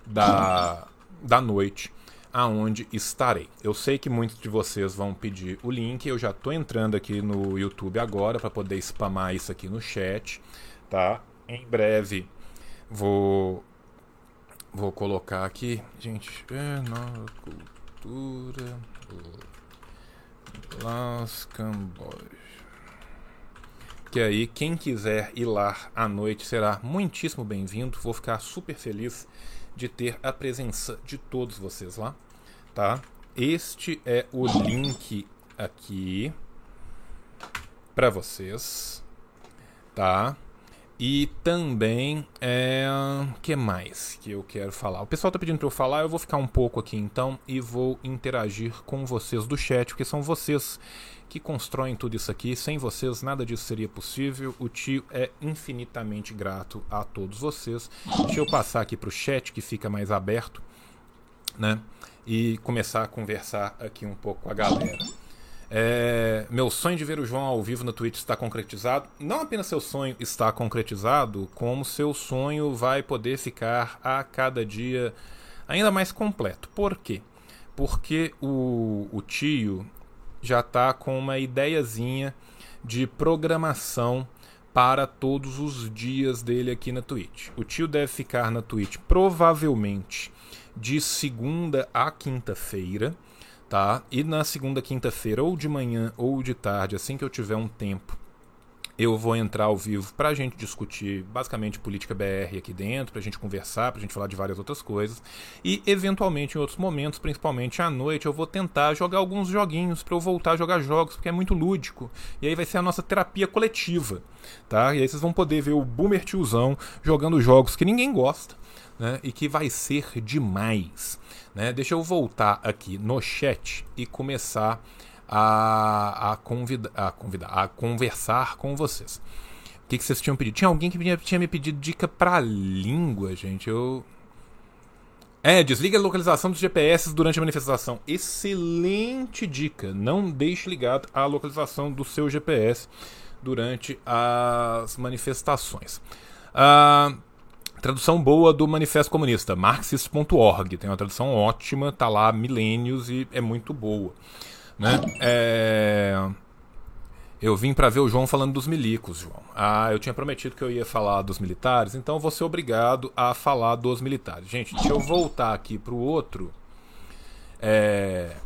da, da noite aonde estarei. Eu sei que muitos de vocês vão pedir o link, eu já estou entrando aqui no YouTube agora para poder spamar isso aqui no chat, tá? Em breve vou vou colocar aqui, gente, é nova cultura Las Cambódias. Que aí quem quiser ir lá à noite será muitíssimo bem-vindo. Vou ficar super feliz de ter a presença de todos vocês lá tá? Este é o link aqui para vocês, tá? E também, é, que mais que eu quero falar? O pessoal tá pedindo para eu falar, eu vou ficar um pouco aqui então e vou interagir com vocês do chat, porque são vocês que constroem tudo isso aqui. Sem vocês nada disso seria possível. O tio é infinitamente grato a todos vocês. Deixa eu passar aqui para o chat que fica mais aberto, né? E começar a conversar aqui um pouco com a galera. É, meu sonho de ver o João ao vivo no Twitch está concretizado. Não apenas seu sonho está concretizado, como seu sonho vai poder ficar a cada dia ainda mais completo. Por quê? Porque o, o tio já está com uma ideiazinha de programação para todos os dias dele aqui na Twitch. O tio deve ficar na Twitch provavelmente de segunda a quinta-feira, tá? E na segunda quinta-feira, ou de manhã ou de tarde, assim que eu tiver um tempo, eu vou entrar ao vivo para a gente discutir basicamente política BR aqui dentro, para a gente conversar, para a gente falar de várias outras coisas. E eventualmente em outros momentos, principalmente à noite, eu vou tentar jogar alguns joguinhos para eu voltar a jogar jogos, porque é muito lúdico. E aí vai ser a nossa terapia coletiva, tá? E aí vocês vão poder ver o Boomer Tiozão jogando jogos que ninguém gosta né, e que vai ser demais. Né? Deixa eu voltar aqui no chat e começar a, a, convida, a, convidar, a conversar com vocês. O que, que vocês tinham pedido? Tinha alguém que tinha, tinha me pedido dica para língua, gente. Eu. É, desliga a localização dos GPS durante a manifestação. Excelente dica. Não deixe ligado a localização do seu GPS durante as manifestações. Uh, Tradução boa do Manifesto Comunista, marxist.org. Tem uma tradução ótima, tá lá há milênios e é muito boa. Né? É... Eu vim para ver o João falando dos milicos, João. Ah, eu tinha prometido que eu ia falar dos militares, então vou ser obrigado a falar dos militares. Gente, deixa eu voltar aqui pro outro. É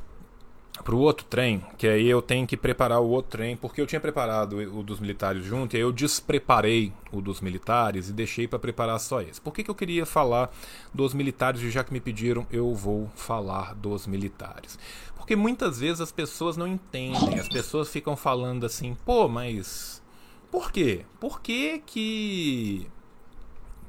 pro outro trem, que aí eu tenho que preparar o outro trem, porque eu tinha preparado o dos militares junto, e aí eu despreparei o dos militares e deixei para preparar só esse. Por que, que eu queria falar dos militares, e já que me pediram, eu vou falar dos militares? Porque muitas vezes as pessoas não entendem, as pessoas ficam falando assim, pô, mas por quê? Por que que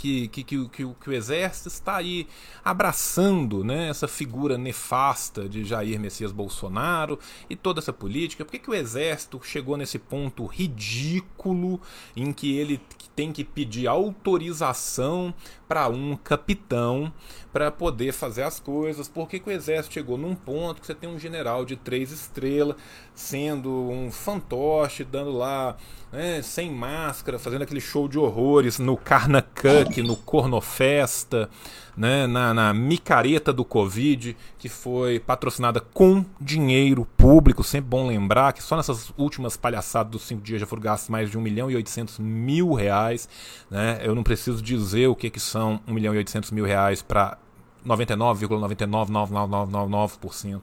que, que, que, que, que o exército está aí abraçando né, essa figura nefasta de Jair Messias Bolsonaro e toda essa política? Por que, que o exército chegou nesse ponto ridículo em que ele tem que pedir autorização para um capitão para poder fazer as coisas? Por que, que o exército chegou num ponto que você tem um general de três estrelas sendo um fantoche, dando lá né, sem máscara, fazendo aquele show de horrores no Carnacuck, no Cornofesta, né, na, na micareta do Covid, que foi patrocinada com dinheiro público. Sempre bom lembrar que só nessas últimas palhaçadas dos cinco dias já foram gastos mais de 1 milhão e 800 mil reais. Né? Eu não preciso dizer o que, que são 1 milhão e 800 mil reais para 99,99999%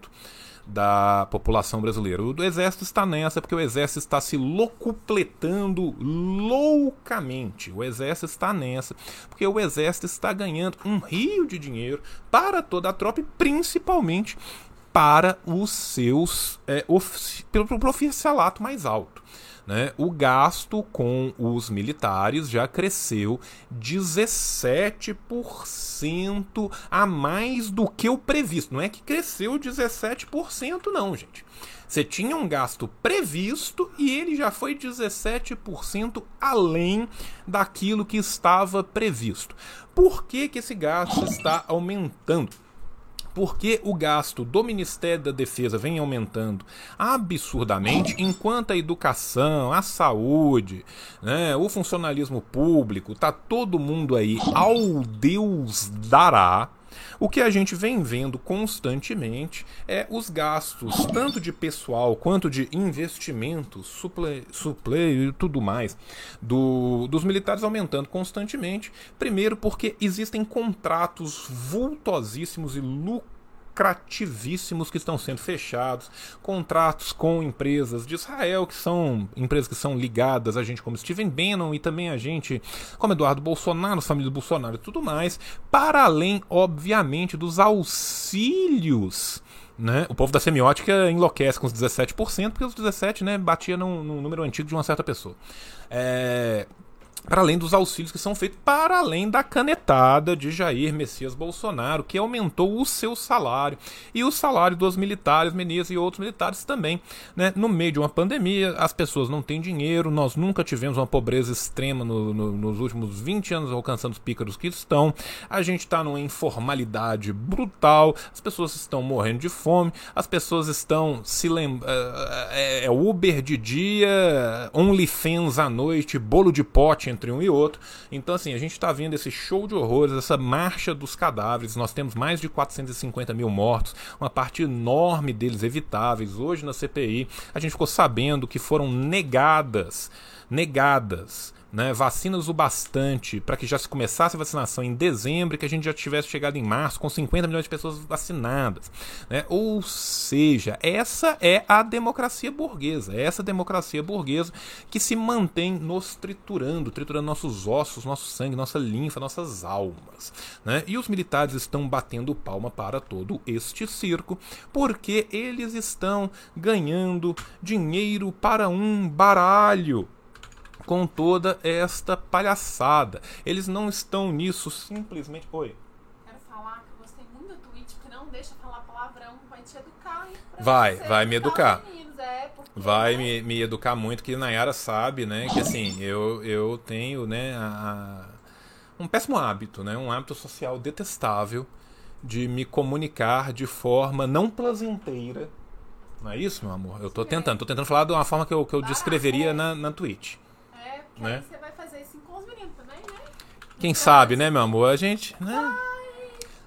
da população brasileira. O exército está nessa porque o exército está se locupletando loucamente. O exército está nessa porque o exército está ganhando um rio de dinheiro para toda a tropa e principalmente para os seus é, pelo, pelo oficialato mais alto né, o gasto com os militares já cresceu 17% a mais do que o previsto. Não é que cresceu 17%, não, gente. Você tinha um gasto previsto e ele já foi 17% além daquilo que estava previsto. Por que, que esse gasto está aumentando? Porque o gasto do Ministério da Defesa vem aumentando absurdamente, enquanto a educação, a saúde, né, o funcionalismo público, tá todo mundo aí ao Deus dará. O que a gente vem vendo constantemente é os gastos, tanto de pessoal quanto de investimentos, suple, e tudo mais, do, dos militares aumentando constantemente. Primeiro, porque existem contratos vultosíssimos e lucrativos lucrativíssimos que estão sendo fechados, contratos com empresas de Israel, que são empresas que são ligadas a gente como Steven Bannon e também a gente como Eduardo Bolsonaro, família do Bolsonaro e tudo mais, para além, obviamente, dos auxílios né? O povo da semiótica enlouquece com os 17%, porque os 17% né, batia num, num número antigo de uma certa pessoa. É, para além dos auxílios que são feitos para além da canetada de Jair Messias Bolsonaro, que aumentou o seu salário e o salário dos militares, Menezes e outros militares também. Né? No meio de uma pandemia, as pessoas não têm dinheiro, nós nunca tivemos uma pobreza extrema no, no, nos últimos 20 anos, alcançando os pícaros que estão. A gente está numa informalidade brutal, as pessoas estão morrendo de fome, as pessoas estão se lembrando. É, é Uber de dia, OnlyFans à noite, bolo de pote entre um e outro. Então, assim, a gente está vendo esse show de horrores, essa marcha dos cadáveres. Nós temos mais de 450 mil mortos, uma parte enorme deles evitáveis. Hoje na CPI, a gente ficou sabendo que foram negadas, negadas né, vacinas o bastante para que já se começasse a vacinação em dezembro e que a gente já tivesse chegado em março com 50 milhões de pessoas vacinadas. Né? Ou seja, essa é a democracia burguesa, é essa democracia burguesa que se mantém nos triturando, triturando nossos ossos, nosso sangue, nossa linfa, nossas almas. Né? E os militares estão batendo palma para todo este circo porque eles estão ganhando dinheiro para um baralho com toda esta palhaçada. Eles não estão nisso simplesmente. Oi. Quero falar que eu gostei muito do tweet, porque não deixa falar palavrão, vai te educar. Vai, vai me educar. É, porque, vai né? me, me educar muito, que Nayara sabe, né? Que assim, eu, eu tenho, né, a, um péssimo hábito, né? Um hábito social detestável de me comunicar de forma não plazenteira. Não é isso, meu amor? Eu tô tentando, tô tentando falar de uma forma que eu, que eu descreveria na, na Twitch né? você vai fazer isso com os meninos também, né? Quem sabe, né, meu amor? A gente, né?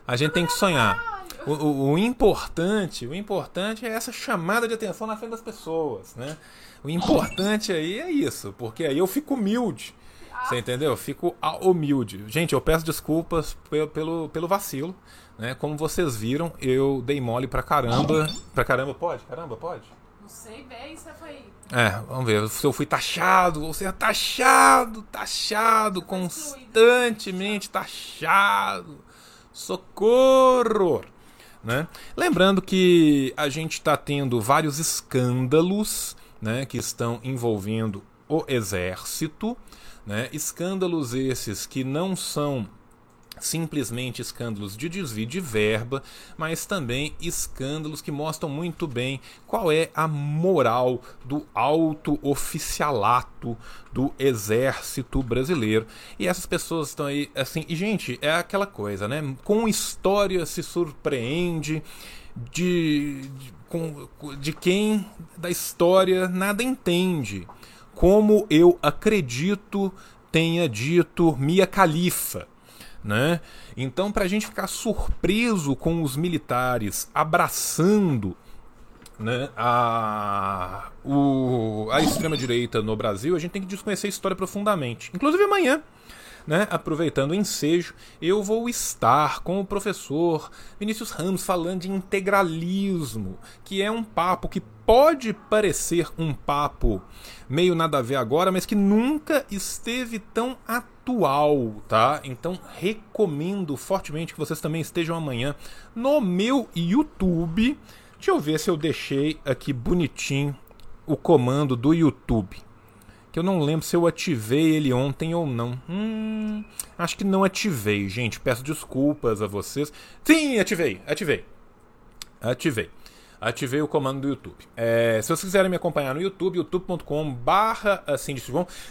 A gente tem que sonhar. O, o, o, importante, o importante é essa chamada de atenção na frente das pessoas, né? O importante aí é isso, porque aí eu fico humilde. Você entendeu? Eu fico humilde. Gente, eu peço desculpas pelo, pelo, pelo vacilo. Né? Como vocês viram, eu dei mole pra caramba. Pra caramba, pode? Caramba, pode? Não sei bem, isso foi é, vamos ver. Se eu fui taxado, ou seja, taxado, taxado, constantemente taxado. Socorro! Né? Lembrando que a gente está tendo vários escândalos né, que estão envolvendo o exército. Né? Escândalos esses que não são simplesmente escândalos de desvio de verba, mas também escândalos que mostram muito bem qual é a moral do alto oficialato do exército brasileiro. E essas pessoas estão aí assim, e gente, é aquela coisa, né? Com história se surpreende de, de, de quem da história nada entende. Como eu acredito tenha dito Mia Khalifa né? Então, para a gente ficar surpreso com os militares abraçando né, a, a extrema-direita no Brasil, a gente tem que desconhecer a história profundamente. Inclusive amanhã, né, aproveitando o ensejo, eu vou estar com o professor Vinícius Ramos falando de integralismo, que é um papo que pode parecer um papo meio nada a ver agora, mas que nunca esteve tão atual, tá? Então recomendo fortemente que vocês também estejam amanhã no meu YouTube. Deixa eu ver se eu deixei aqui bonitinho o comando do YouTube que eu não lembro se eu ativei ele ontem ou não. Hum, acho que não ativei, gente. Peço desculpas a vocês. Sim, ativei, ativei. Ativei. Ativei o comando do YouTube. É, se vocês quiserem me acompanhar no YouTube, youtube.com barra assim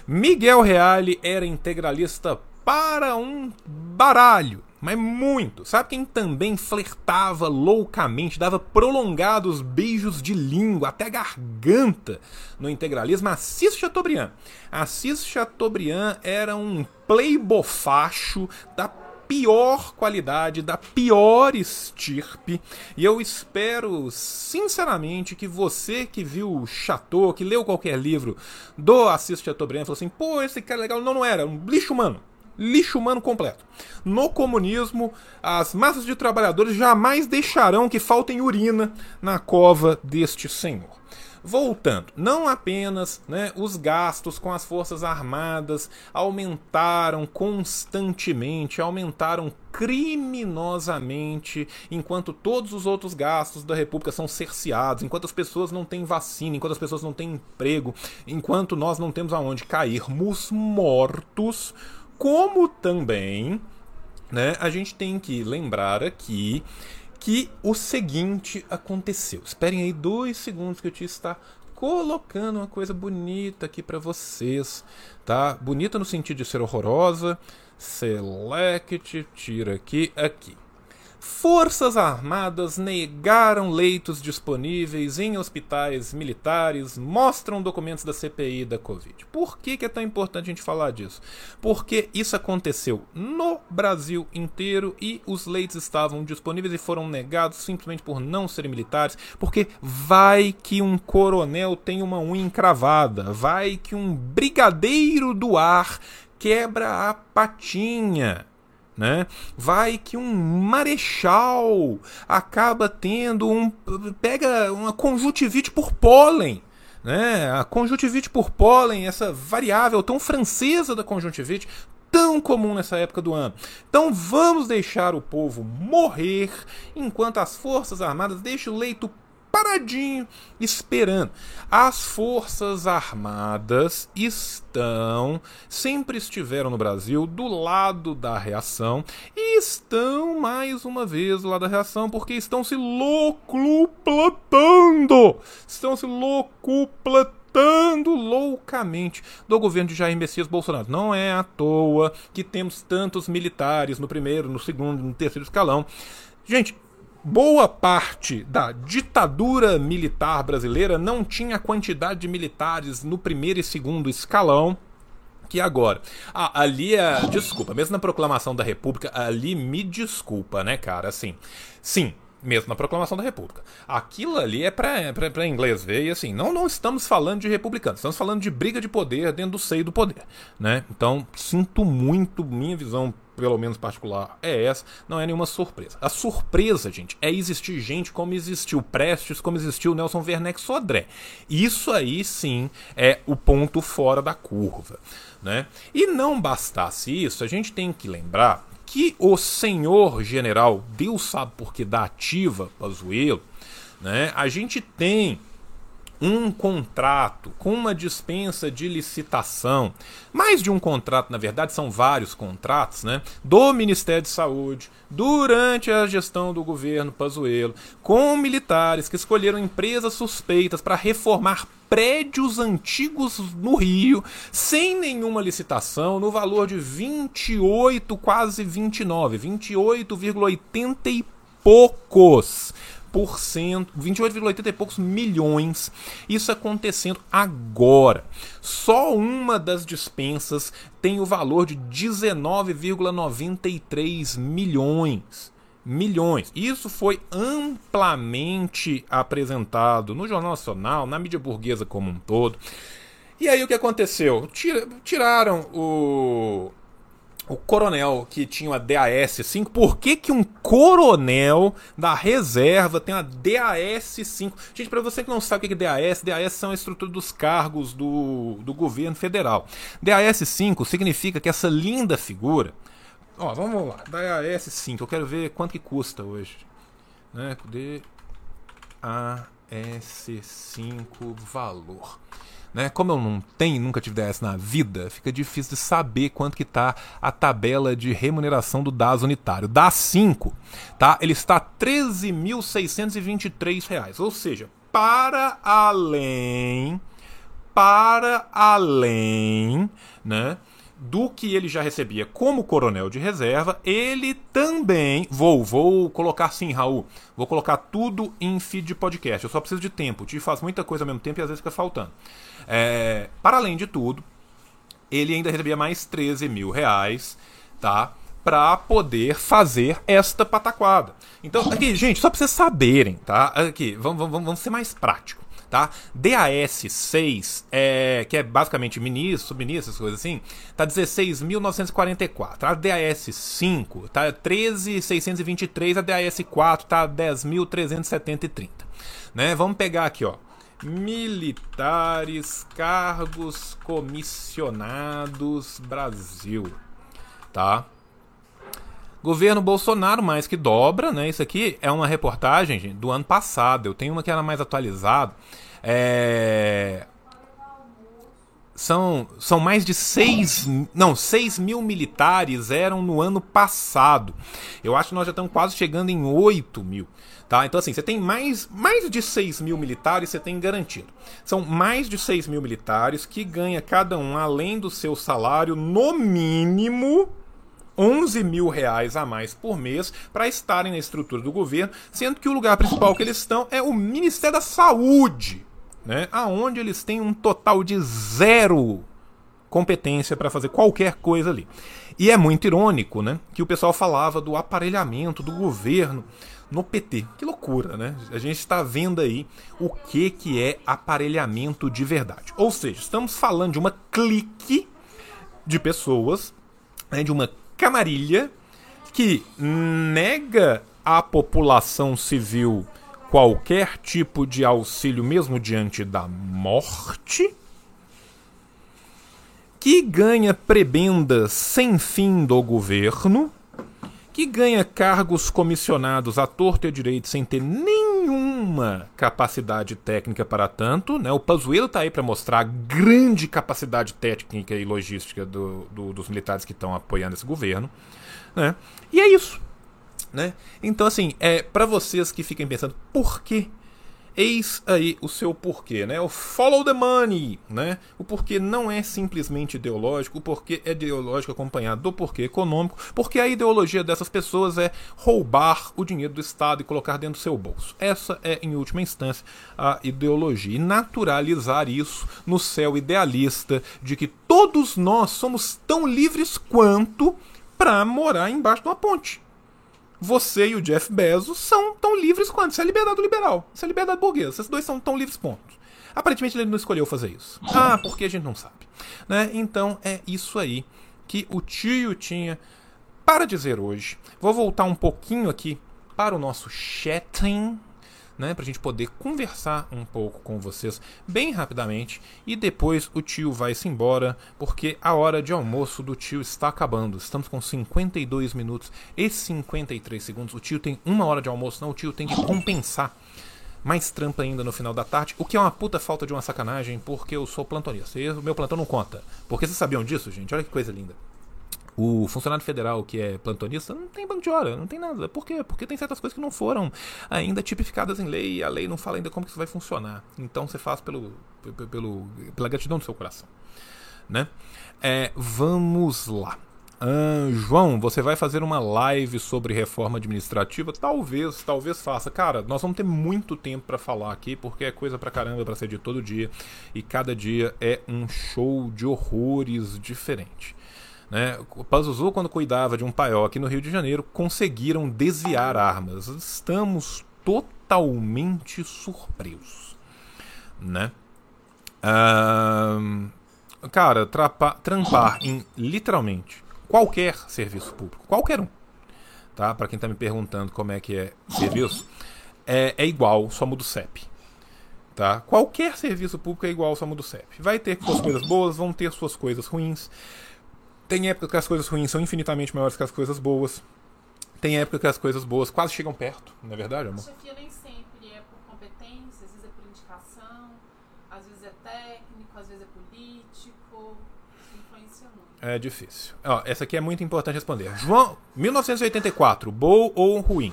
Miguel Reale era integralista para um baralho. Mas muito. Sabe quem também flertava loucamente, dava prolongados beijos de língua até a garganta no integralismo? Assis Chateaubriand. Assis Chateaubriand era um playbofacho da pior qualidade, da pior estirpe. E eu espero, sinceramente, que você que viu Chateau, que leu qualquer livro do Assis Chateaubriand, falou assim: pô, esse cara é legal. Não, não era, um lixo humano lixo humano completo. No comunismo, as massas de trabalhadores jamais deixarão que faltem urina na cova deste senhor. Voltando, não apenas né, os gastos com as Forças Armadas aumentaram constantemente, aumentaram criminosamente, enquanto todos os outros gastos da República são cerceados, enquanto as pessoas não têm vacina, enquanto as pessoas não têm emprego, enquanto nós não temos aonde cairmos mortos, como também né, a gente tem que lembrar aqui que o seguinte aconteceu. Esperem aí dois segundos que eu te está colocando uma coisa bonita aqui para vocês, tá? Bonita no sentido de ser horrorosa. Select, tira aqui, aqui. Forças Armadas negaram leitos disponíveis em hospitais militares, mostram documentos da CPI da Covid. Por que, que é tão importante a gente falar disso? Porque isso aconteceu no Brasil inteiro e os leitos estavam disponíveis e foram negados simplesmente por não serem militares, porque vai que um coronel tem uma unha encravada, vai que um brigadeiro do ar quebra a patinha né? Vai que um marechal acaba tendo um pega uma conjuntivite por pólen, né? A conjuntivite por pólen, essa variável tão francesa da conjuntivite, tão comum nessa época do ano. Então vamos deixar o povo morrer enquanto as forças armadas deixam o leito paradinho, esperando. As Forças Armadas estão, sempre estiveram no Brasil, do lado da reação e estão mais uma vez do lado da reação porque estão se locuplatando. Estão se locuplatando loucamente do governo de Jair Messias Bolsonaro. Não é à toa que temos tantos militares no primeiro, no segundo, no terceiro escalão. Gente, boa parte da ditadura militar brasileira não tinha quantidade de militares no primeiro e segundo escalão que agora. Ah, ali é. Desculpa, mesmo na proclamação da República, ali me desculpa, né, cara? Assim, sim, mesmo na proclamação da República. Aquilo ali é para inglês ver, e assim, não, não estamos falando de republicanos, estamos falando de briga de poder dentro do seio do poder, né? Então, sinto muito, minha visão pelo menos particular, é essa, não é nenhuma surpresa. A surpresa, gente, é existir gente como existiu Prestes, como existiu Nelson Werneck Sodré. Isso aí sim é o ponto fora da curva. Né? E não bastasse isso, a gente tem que lembrar que o senhor general, Deus sabe por que da ativa Pazuello, né? a gente tem um contrato com uma dispensa de licitação, mais de um contrato, na verdade, são vários contratos, né? Do Ministério de Saúde, durante a gestão do governo Pazuello, com militares que escolheram empresas suspeitas para reformar prédios antigos no Rio, sem nenhuma licitação, no valor de 28, quase 29, 28,80 e poucos 28,80 e poucos milhões. Isso acontecendo agora. Só uma das dispensas tem o valor de 19,93 milhões. Milhões. Isso foi amplamente apresentado no Jornal Nacional, na mídia burguesa como um todo. E aí o que aconteceu? Tiraram o o coronel que tinha uma DAS-5, por que, que um coronel da reserva tem uma DAS-5? Gente, para você que não sabe o que é DAS, DAS são a estrutura dos cargos do, do governo federal. DAS-5 significa que essa linda figura. Ó, vamos lá, DAS-5, eu quero ver quanto que custa hoje. Né? DAS-5 valor. Né? Como eu não tenho, nunca tive DS na vida, fica difícil de saber quanto que está a tabela de remuneração do DAS unitário. DAS 5, tá? Ele está R$ 13.623, ou seja, para além para além, né, do que ele já recebia como coronel de reserva, ele também. Vou, vou colocar sim, Raul. Vou colocar tudo em feed de podcast. Eu só preciso de tempo. O Tio faz muita coisa ao mesmo tempo e às vezes fica faltando. É, para além de tudo, ele ainda recebia mais 13 mil reais, tá? para poder fazer esta pataquada. Então, aqui, gente, só para vocês saberem, tá? Aqui, vamos, vamos, vamos ser mais prático tá? DAS 6, é, que é basicamente ministro, subministro, essas coisas assim, tá 16.944. A DAS 5 tá 13.623, a DAS 4 tá 10.370 né? Vamos pegar aqui, ó. Militares, cargos comissionados, Brasil, tá? Governo Bolsonaro mais que dobra, né? Isso aqui é uma reportagem gente, do ano passado. Eu tenho uma que era mais atualizada. É... São, são mais de 6, não, 6 mil militares eram no ano passado. Eu acho que nós já estamos quase chegando em 8 mil. Tá? Então, assim, você tem mais, mais de 6 mil militares, você tem garantido. São mais de 6 mil militares que ganha cada um, além do seu salário, no mínimo 11 mil reais a mais por mês para estarem na estrutura do governo, sendo que o lugar principal que eles estão é o Ministério da Saúde, né? aonde eles têm um total de zero competência para fazer qualquer coisa ali. E é muito irônico, né, que o pessoal falava do aparelhamento do governo no PT. Que loucura, né? A gente está vendo aí o que que é aparelhamento de verdade. Ou seja, estamos falando de uma clique de pessoas, né, de uma camarilha que nega à população civil qualquer tipo de auxílio, mesmo diante da morte, que ganha prebendas sem fim do governo, que ganha cargos comissionados à torta e à direita sem ter nenhuma capacidade técnica para tanto. Né? O Pazuello está aí para mostrar a grande capacidade técnica e logística do, do, dos militares que estão apoiando esse governo. Né? E é isso. Né? Então, assim, é para vocês que fiquem pensando, por que Eis aí o seu porquê, né? O follow the money, né? O porquê não é simplesmente ideológico, o porquê é ideológico acompanhado do porquê econômico, porque a ideologia dessas pessoas é roubar o dinheiro do Estado e colocar dentro do seu bolso. Essa é, em última instância, a ideologia. E naturalizar isso no céu idealista de que todos nós somos tão livres quanto para morar embaixo de uma ponte você e o Jeff Bezos são tão livres quanto. Isso é liberdade liberal. Isso é liberdade burguesa. Esses dois são tão livres pontos. Aparentemente ele não escolheu fazer isso. Ah, porque a gente não sabe. Né? Então é isso aí que o tio tinha para dizer hoje. Vou voltar um pouquinho aqui para o nosso chatting né, para a gente poder conversar um pouco com vocês bem rapidamente e depois o tio vai se embora porque a hora de almoço do tio está acabando. Estamos com 52 minutos e 53 segundos. O tio tem uma hora de almoço, não, o tio tem que compensar mais trampa ainda no final da tarde, o que é uma puta falta de uma sacanagem, porque eu sou plantonista. O meu plantão não conta. Porque vocês sabiam disso, gente? Olha que coisa linda. O funcionário federal que é plantonista não tem banco de hora, não tem nada. Por quê? Porque tem certas coisas que não foram ainda tipificadas em lei e a lei não fala ainda como que isso vai funcionar. Então você faz pelo, pelo, pela gratidão do seu coração. Né? É, vamos lá. João, você vai fazer uma live sobre reforma administrativa? Talvez, talvez faça. Cara, nós vamos ter muito tempo para falar aqui, porque é coisa pra caramba para ser de todo dia. E cada dia é um show de horrores diferente. Né? O Pazuzu, quando cuidava de um paiol aqui no Rio de Janeiro, conseguiram desviar armas. Estamos totalmente surpresos. Né? cara, trapa, trampar em literalmente qualquer serviço público, qualquer um, tá? Para quem está me perguntando como é que é serviço, é, é igual, só muda o CEP. Tá? Qualquer serviço público é igual, só muda o CEP. Vai ter suas coisas boas, vão ter suas coisas ruins. Tem época que as coisas ruins são infinitamente maiores que as coisas boas. Tem época que as coisas boas quase chegam perto, não é verdade, amor? A chefia nem sempre é por competência, às vezes é por indicação, às vezes é técnico, às vezes é político. Isso influencia muito. É difícil. Ó, essa aqui é muito importante responder. João, 1984, bom ou ruim?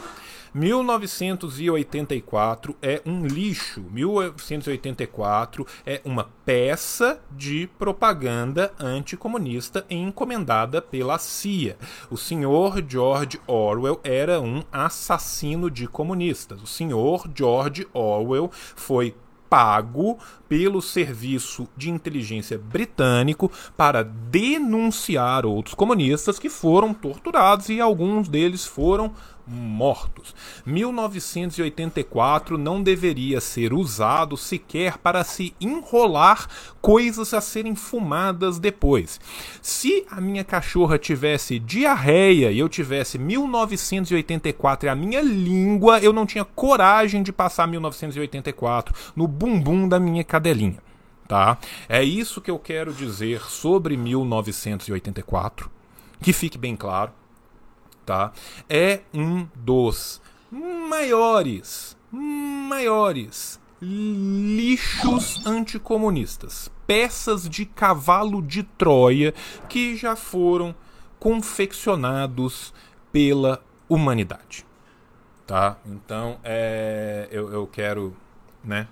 1984 é um lixo. 1984 é uma peça de propaganda anticomunista encomendada pela CIA. O senhor George Orwell era um assassino de comunistas. O senhor George Orwell foi pago pelo serviço de inteligência britânico para denunciar outros comunistas que foram torturados e alguns deles foram mortos. 1984 não deveria ser usado sequer para se enrolar coisas a serem fumadas depois. Se a minha cachorra tivesse diarreia e eu tivesse 1984 e a minha língua, eu não tinha coragem de passar 1984 no bumbum da minha cadelinha. Tá? É isso que eu quero dizer sobre 1984. Que fique bem claro tá? É um dos maiores, maiores lixos anticomunistas, peças de cavalo de Troia que já foram confeccionados pela humanidade, tá? Então, é, eu, eu quero, né?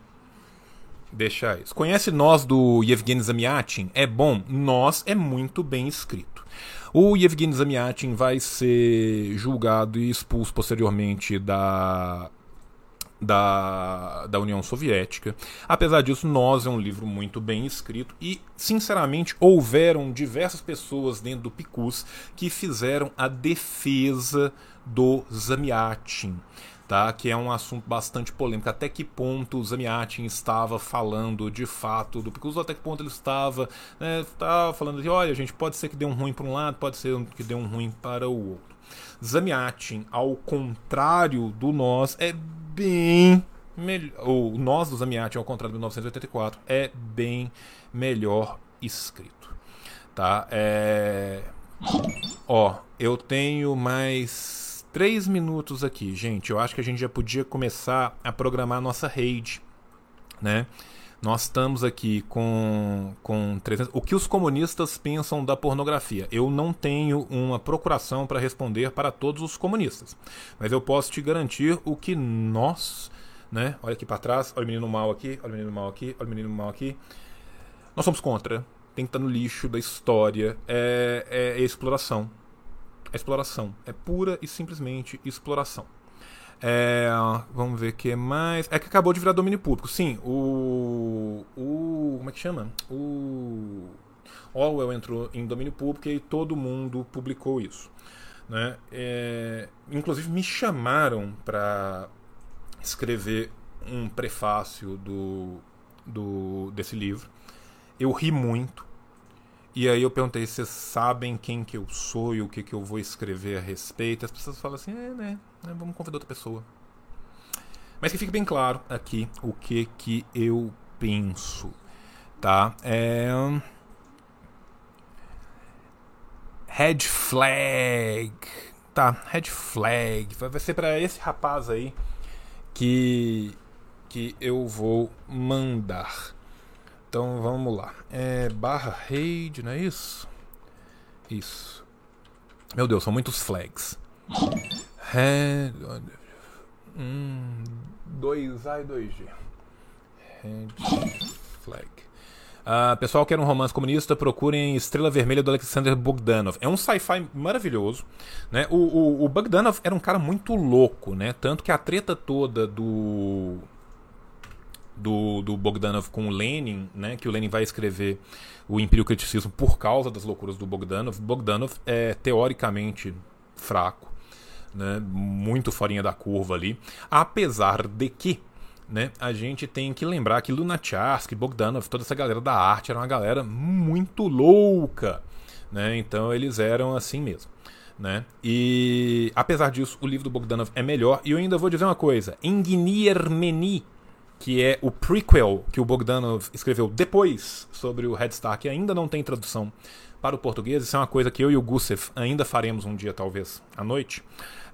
Deixar isso. Conhece Nós do Yevgeny Zamyatin? É bom? Nós é muito bem escrito. O Yevgeny Zamyatin vai ser julgado e expulso posteriormente da da, da União Soviética. Apesar disso, Nós é um livro muito bem escrito e, sinceramente, houveram diversas pessoas dentro do Picus que fizeram a defesa do Zamyatin tá? que é um assunto bastante polêmico. Até que ponto o Zamiatin estava falando de fato do Picuso, até que ponto ele estava, né, estava falando de, olha, gente, pode ser que dê um ruim para um lado, pode ser que dê um ruim para o outro. Zamiatin, ao contrário do nós, é bem melhor. O nós do Zamiatin, ao contrário do 1984, é bem melhor escrito. Tá? É... Ó, eu tenho mais três minutos aqui, gente. Eu acho que a gente já podia começar a programar a nossa rede, né? Nós estamos aqui com, com 300... O que os comunistas pensam da pornografia? Eu não tenho uma procuração para responder para todos os comunistas. Mas eu posso te garantir o que nós, né? Olha aqui para trás, olha o menino mal aqui, olha o menino mal aqui, olha o menino mal aqui. Nós somos contra. Tem que estar no lixo da história. É, é, é exploração exploração. É pura e simplesmente exploração. É, vamos ver o que mais. É que acabou de virar domínio público. Sim, o. o como é que chama? O. Orwell entrou em domínio público e todo mundo publicou isso. Né? É, inclusive me chamaram para escrever um prefácio do, do, desse livro. Eu ri muito, e aí eu perguntei, vocês sabem quem que eu sou e o que que eu vou escrever a respeito? As pessoas falam assim, é, né, né, vamos convidar outra pessoa. Mas que fique bem claro aqui o que que eu penso, tá? É... Red flag, tá? Red flag, vai ser para esse rapaz aí que que eu vou mandar. Então vamos lá. É barra raid, não é isso? Isso. Meu Deus, são muitos flags. Red. Um, 2A e 2G. Red flag. Uh, pessoal quer um romance comunista, procurem Estrela Vermelha do Alexander Bogdanov. É um sci-fi maravilhoso. Né? O, o, o Bogdanov era um cara muito louco, né? Tanto que a treta toda do do, do Bogdanov com o Lenin, né, que o Lenin vai escrever o Império Criticismo por causa das loucuras do Bogdanov. Bogdanov é teoricamente fraco, né, muito farinha da curva ali, apesar de que né, a gente tem que lembrar que Lunacharsky, Bogdanov, toda essa galera da arte era uma galera muito louca. Né, então eles eram assim mesmo. Né? E apesar disso, o livro do Bogdanov é melhor. E eu ainda vou dizer uma coisa: Enginir Meni que é o prequel que o Bogdanov escreveu depois sobre o Red Star, que ainda não tem tradução para o português. Isso é uma coisa que eu e o Gusev ainda faremos um dia, talvez, à noite.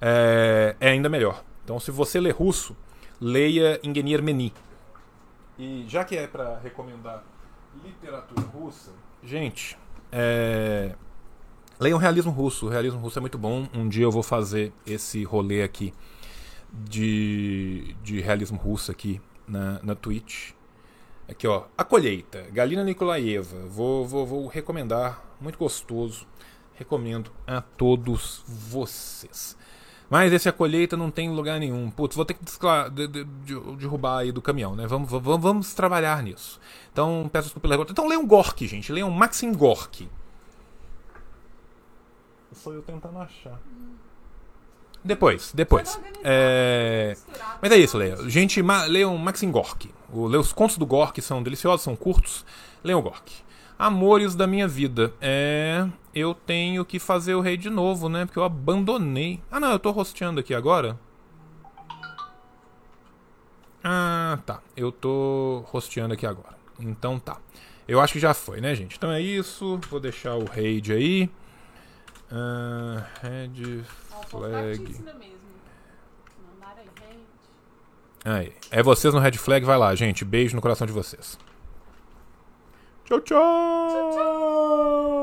É, é ainda melhor. Então, se você lê russo, leia Ingenier Meni. E já que é para recomendar literatura russa, gente, é... leiam realismo russo. O realismo russo é muito bom. Um dia eu vou fazer esse rolê aqui de, de realismo russo aqui na, na Twitch. Aqui, ó. A colheita. Galina Nikolaeva. Vou, vou, vou recomendar. Muito gostoso. Recomendo a todos vocês. Mas esse a colheita não tem lugar nenhum. Putz, vou ter que de, de, de, derrubar aí do caminhão, né? Vamos, vamos, vamos trabalhar nisso. Então, peço desculpa pela Então, leiam Gork, gente. Leiam Maxim Gork. Sou eu tentando achar. Depois, depois. É... Mas é isso, Leia. Gente, ma... leiam Maxim Gork. O... Os contos do Gork são deliciosos, são curtos. Leiam Gork. Amores da minha vida. É. Eu tenho que fazer o rei de novo, né? Porque eu abandonei. Ah, não, eu tô rosteando aqui agora. Ah, tá. Eu tô rosteando aqui agora. Então tá. Eu acho que já foi, né, gente? Então é isso. Vou deixar o raid aí. Uh, red flag. Aí. É vocês no red flag, vai lá, gente. Beijo no coração de vocês. Tchau, tchau. tchau, tchau.